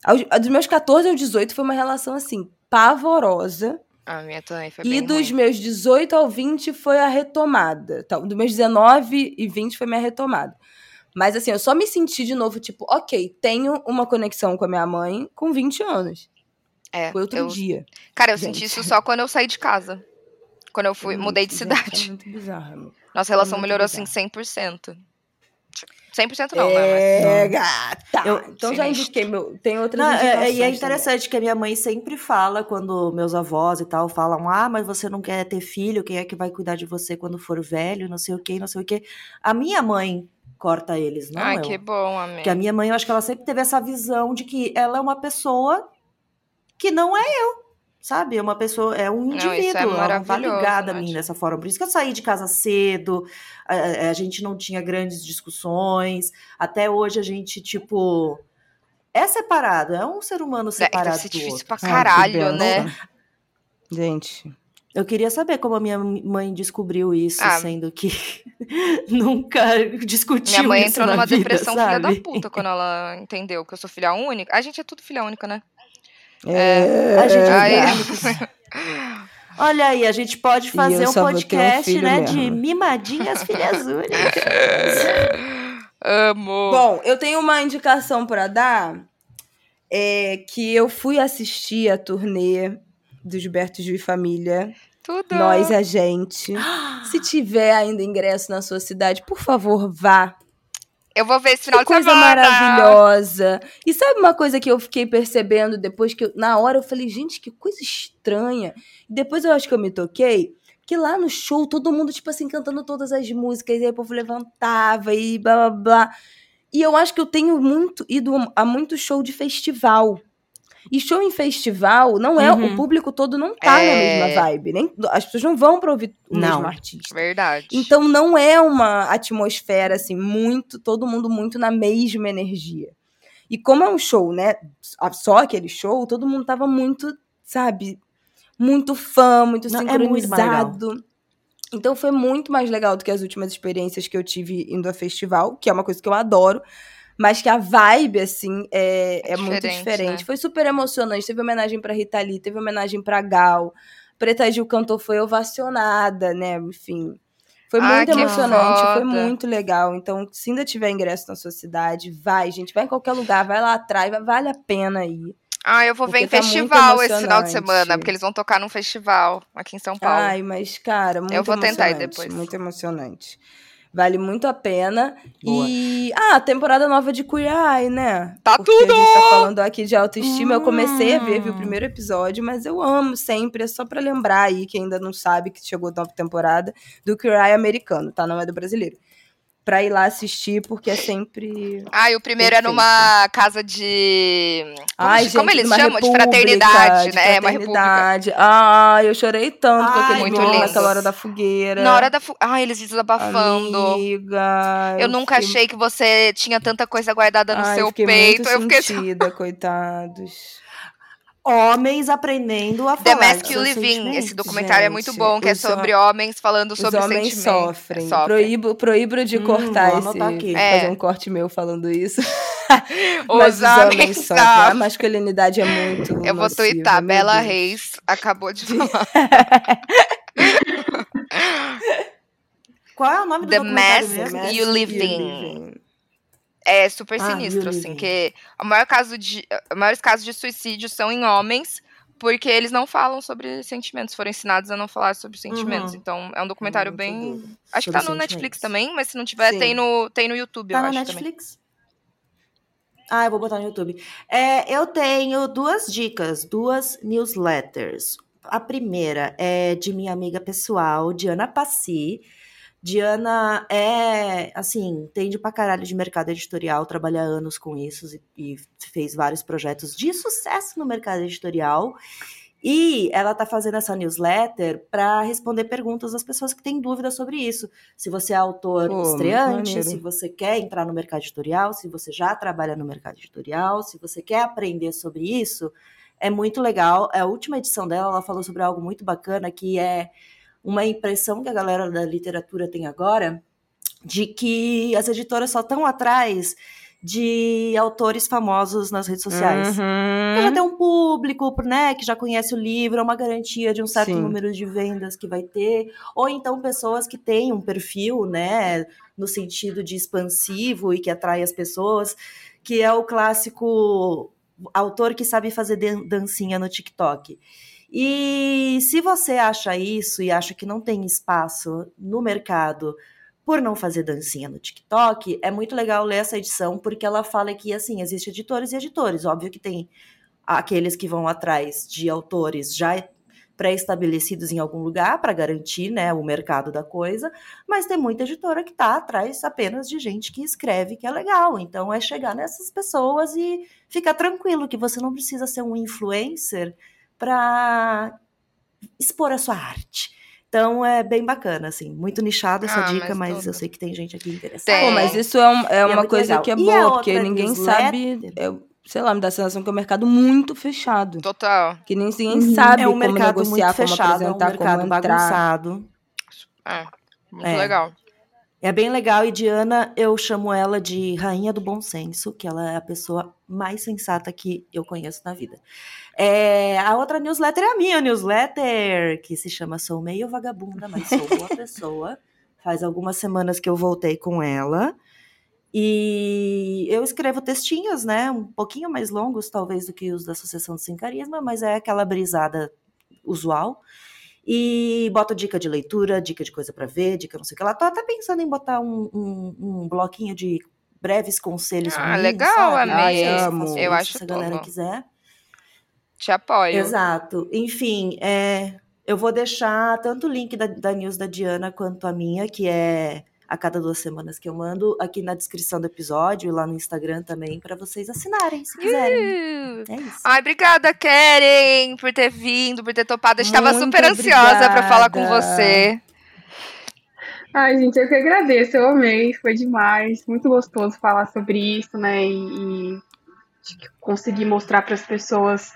Aos, dos meus 14 aos 18 foi uma relação assim, pavorosa. A minha também foi E dos ruim. meus 18 ao 20 foi a retomada. Então, dos meus 19 e 20 foi minha retomada. Mas assim, eu só me senti de novo, tipo, ok, tenho uma conexão com a minha mãe com 20 anos. É, Foi outro eu- dia. Cara, eu Gente. senti isso só quando eu saí de casa. Quando eu fui, mudei de gente, cidade. muito bizarro. amigo. Nossa relação muito melhorou bizarro. assim 100%. 100% não, né? é, Mas- gata! Eu- então já Sinistro. indiquei meu. Tem outras Não, é- e é também. interessante que a minha mãe sempre fala, quando meus avós e tal falam, ah, mas você não quer ter filho, quem é que vai cuidar de você quando for velho, não sei o que, não sei o que. A minha mãe corta eles, não Ai, eu. que bom, amiga. Porque a minha mãe, eu acho que ela sempre teve essa visão de que ela é uma pessoa que não é eu, sabe? É uma pessoa, é um isso é indivíduo. ela não tá ligada a mim dessa forma. Por isso que eu saí de casa cedo, a, a- gente não tinha grandes discussões. Até hoje a gente, tipo, é separado, é um ser humano É, separado deve ser difícil outro. pra caralho, benção. né? Gente. Eu queria saber como a minha mãe descobriu isso, Ah. sendo que nunca discutiu Minha mãe isso entrou na numa vida, depressão filha da sabe? puta quando ela entendeu que eu sou filha única. A gente é tudo filha única, né? É, A gente Aí- é Olha aí, a gente pode fazer um um podcast, filho né, mesmo. de mimadinhas filhas únicas. Amo. Bom, eu tenho uma indicação pra dar. É que eu fui assistir a turnê do Gilberto Gil e Família. tudo. Nós a gente. Se tiver ainda ingresso na sua cidade, por favor, vá. Eu vou ver esse final Que de coisa semana. maravilhosa. E sabe uma coisa que eu fiquei percebendo depois que eu, na hora eu falei, gente, que coisa estranha. E depois eu acho que eu me toquei que lá no show todo mundo tipo assim cantando todas as músicas e aí o povo levantava e blá blá blá. E eu acho que eu tenho muito ido a muito show de festival. E show em festival não é Uhum. o público todo não tá na É. mesma vibe, nem as pessoas não vão pra ouvir o Não. mesmo artista. Verdade. Então não é uma atmosfera assim muito, todo mundo muito na mesma energia. E como é um show, né? Só aquele show, todo mundo tava muito, sabe, muito fã, muito Não, é muito sincronizado. então foi muito mais legal do que as últimas experiências que eu tive indo a festival, que é uma coisa que eu adoro. Mas que a vibe, assim, é, É é muito diferente, diferente. né? Foi super emocionante. Teve homenagem pra Rita Lee, teve homenagem pra Gal. Preta Gil cantou, foi ovacionada, né? Enfim. Foi Ai, muito emocionante, foi foda. muito legal. Então, se ainda tiver ingresso na sua cidade, vai, gente. Vai em qualquer lugar, vai lá atrás, vale a pena ir. Ah, eu vou ver em tá festival esse final de semana, porque eles vão tocar num festival aqui em São Paulo. Ai, mas, cara, muito vou tentar ir depois. Muito emocionante. Vale muito a pena. Boa. E. Ah, a temporada nova de Eye, né? Tá Porque tudo! A gente tá falando aqui de autoestima. Eu comecei a ver, vi o Hum. primeiro episódio, mas eu amo sempre. É só pra lembrar aí, que ainda não sabe que chegou a nova temporada, do Eye americano, tá? Não é do brasileiro. Pra ir lá assistir, porque é sempre. Ah, e o primeiro é Perfeito. numa casa de. Como, Ai, como gente, eles numa chamam? De fraternidade, de né? É uma república. fraternidade. Ai, eu chorei tanto com aquele muito lindo. naquela hora da fogueira. Na hora da. Fu... Ai, eles desabafando. Amiga, Eu nunca fiquei- achei que você tinha tanta coisa guardada no Ai, seu eu fiquei peito. Muito eu fiquei. sentida, coitados. Homens aprendendo a The falar Mask de You In. Esse documentário é muito gente, bom, que é os sobre homens falando Os sobre homens sentimentos. sofrem. Sofrem. Proíbo, proíbo de Hum, cortar vou esse. anotar aqui. É. Fazer um corte meu falando isso. Os Mas os homens homens sofrem. A sofrem. masculinidade é muito. Eu vou nociva, twittar. meu Bela Deus. Reis acabou de falar. Qual é o nome do The documentário Mask mesmo? Mask You Live É super Ah, sinistro, assim, que o maior caso de, os maiores casos de suicídio são em homens, porque eles não falam sobre sentimentos, foram ensinados a não falar sobre sentimentos. Uhum. Então, é um documentário Muito bem. Acho que Sobre tá no Netflix também, mas se não tiver, Sim. tem no, tem no YouTube, Tá eu na acho também. Netflix? Ah, eu vou botar no YouTube. É, eu tenho duas dicas, duas newsletters. A primeira é de minha amiga pessoal, Diana Passi. Diana é, assim, entende pra caralho de mercado editorial, trabalha anos com isso e, e fez vários projetos de sucesso no mercado editorial. E ela tá fazendo essa newsletter para responder perguntas das pessoas que têm dúvidas sobre isso. Se você é autor Pô, estreante, se você quer entrar no mercado editorial, se você já trabalha no mercado editorial, se você quer aprender sobre isso, é muito legal. É a última edição dela, ela falou sobre algo muito bacana que é uma impressão que a galera da literatura tem agora de que as editoras só estão atrás de autores famosos nas redes sociais. Porque já Uhum. tem um público, né, que já conhece o livro, é uma garantia de um certo Sim. número de vendas que vai ter, ou então pessoas que têm um perfil, né, no sentido de expansivo e que atrai as pessoas, que é o clássico autor que sabe fazer dan- dancinha no TikTok. E se você acha isso e acha que não tem espaço no mercado por não fazer dancinha no TikTok, é muito legal ler essa edição, porque ela fala que, assim, existem editores e editores. Óbvio que tem aqueles que vão atrás de autores já pré-estabelecidos em algum lugar para garantir né, o mercado da coisa, mas tem muita editora que está atrás apenas de gente que escreve que é legal. Então é chegar nessas pessoas e ficar tranquilo que você não precisa ser um influencer para expor a sua arte. Então é bem bacana, assim, muito nichado essa Ah, dica, mas mas, eu sei que tem gente aqui interessada. Pô, mas isso é, um- é E uma coisa legal. que é E a boa, porque ninguém newsletter? sabe. é, sei lá, me dá a sensação que é um mercado muito fechado. Total. Que nem ninguém Uhum. sabe é um como mercado negociar, muito como fechado, é um apresentar, mercado como entrar. bagunçado. É, muito É. legal. É bem legal e Diana, eu chamo ela de rainha do bom senso, que ela é a pessoa mais sensata que eu conheço na vida. É, a outra newsletter é a minha newsletter, que se chama Sou Meio Vagabunda, mas sou boa pessoa. Faz algumas semanas que eu voltei com ela. E eu escrevo textinhos, né? Um pouquinho mais longos, talvez, do que os da Associação Sem Carisma, mas é aquela brisada usual. E boto dica de leitura, dica de coisa pra ver, dica não sei o que lá. Tô até pensando em botar um, um, um bloquinho de breves conselhos Ah, ruins, legal, sabe? amei. Se Amo. Eu acho Se a galera tudo. quiser. Te apoio. Exato. Enfim, é, eu vou deixar tanto o link da, da news da Diana quanto a minha, que é a cada duas semanas que eu mando, aqui na descrição do episódio e lá no Instagram também, pra vocês assinarem, se quiserem. Uh. É isso. Ai, obrigada, Keren, por ter vindo, por ter topado. Eu estava Muito super ansiosa pra falar com você. Ai, gente, eu que agradeço, eu amei, foi demais, muito gostoso falar sobre isso, né, e, e conseguir mostrar para as pessoas,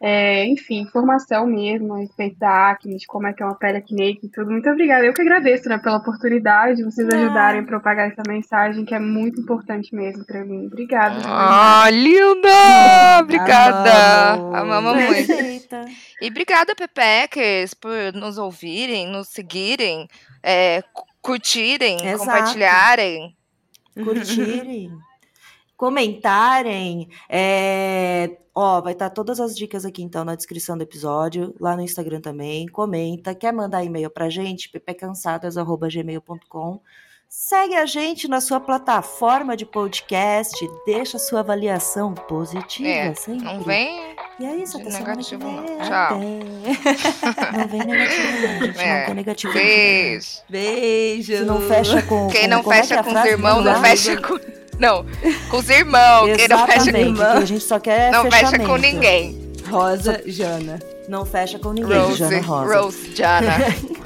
é, enfim, informação mesmo a respeito da acne, de como é que é uma pele acneica e tudo. Muito obrigada, eu que agradeço, né, pela oportunidade de vocês Ah. ajudarem a propagar essa mensagem que é muito importante mesmo para mim. Obrigada. verdade. Ah, linda! Obrigada! Amamos. Muito. E obrigada, Pepeques, por nos ouvirem, nos seguirem, é, cu- curtirem, Exato. compartilharem. curtirem, comentarem. É, ó, vai estar todas as dicas aqui então na descrição do episódio, lá no Instagram também. Comenta, quer mandar e-mail pra gente? pepecansadas@gmail.com. Segue a gente na sua plataforma de podcast, deixa sua avaliação positiva É, sempre. Não vem? E é isso, até semana que negativo, vem. não. Tchau. Até. Não vem negativo, não, gente. É, Não tem negativo. Beijo. Beijo. Se não fecha com. Quem com- não é que fecha é com os irmãos, não fecha com. Não, com os irmãos. Quem não fecha com, porque a gente só quer não fecha com ninguém. Rosa Jana. Não fecha com ninguém, Rose, Jana Rosa. Rose, Jana.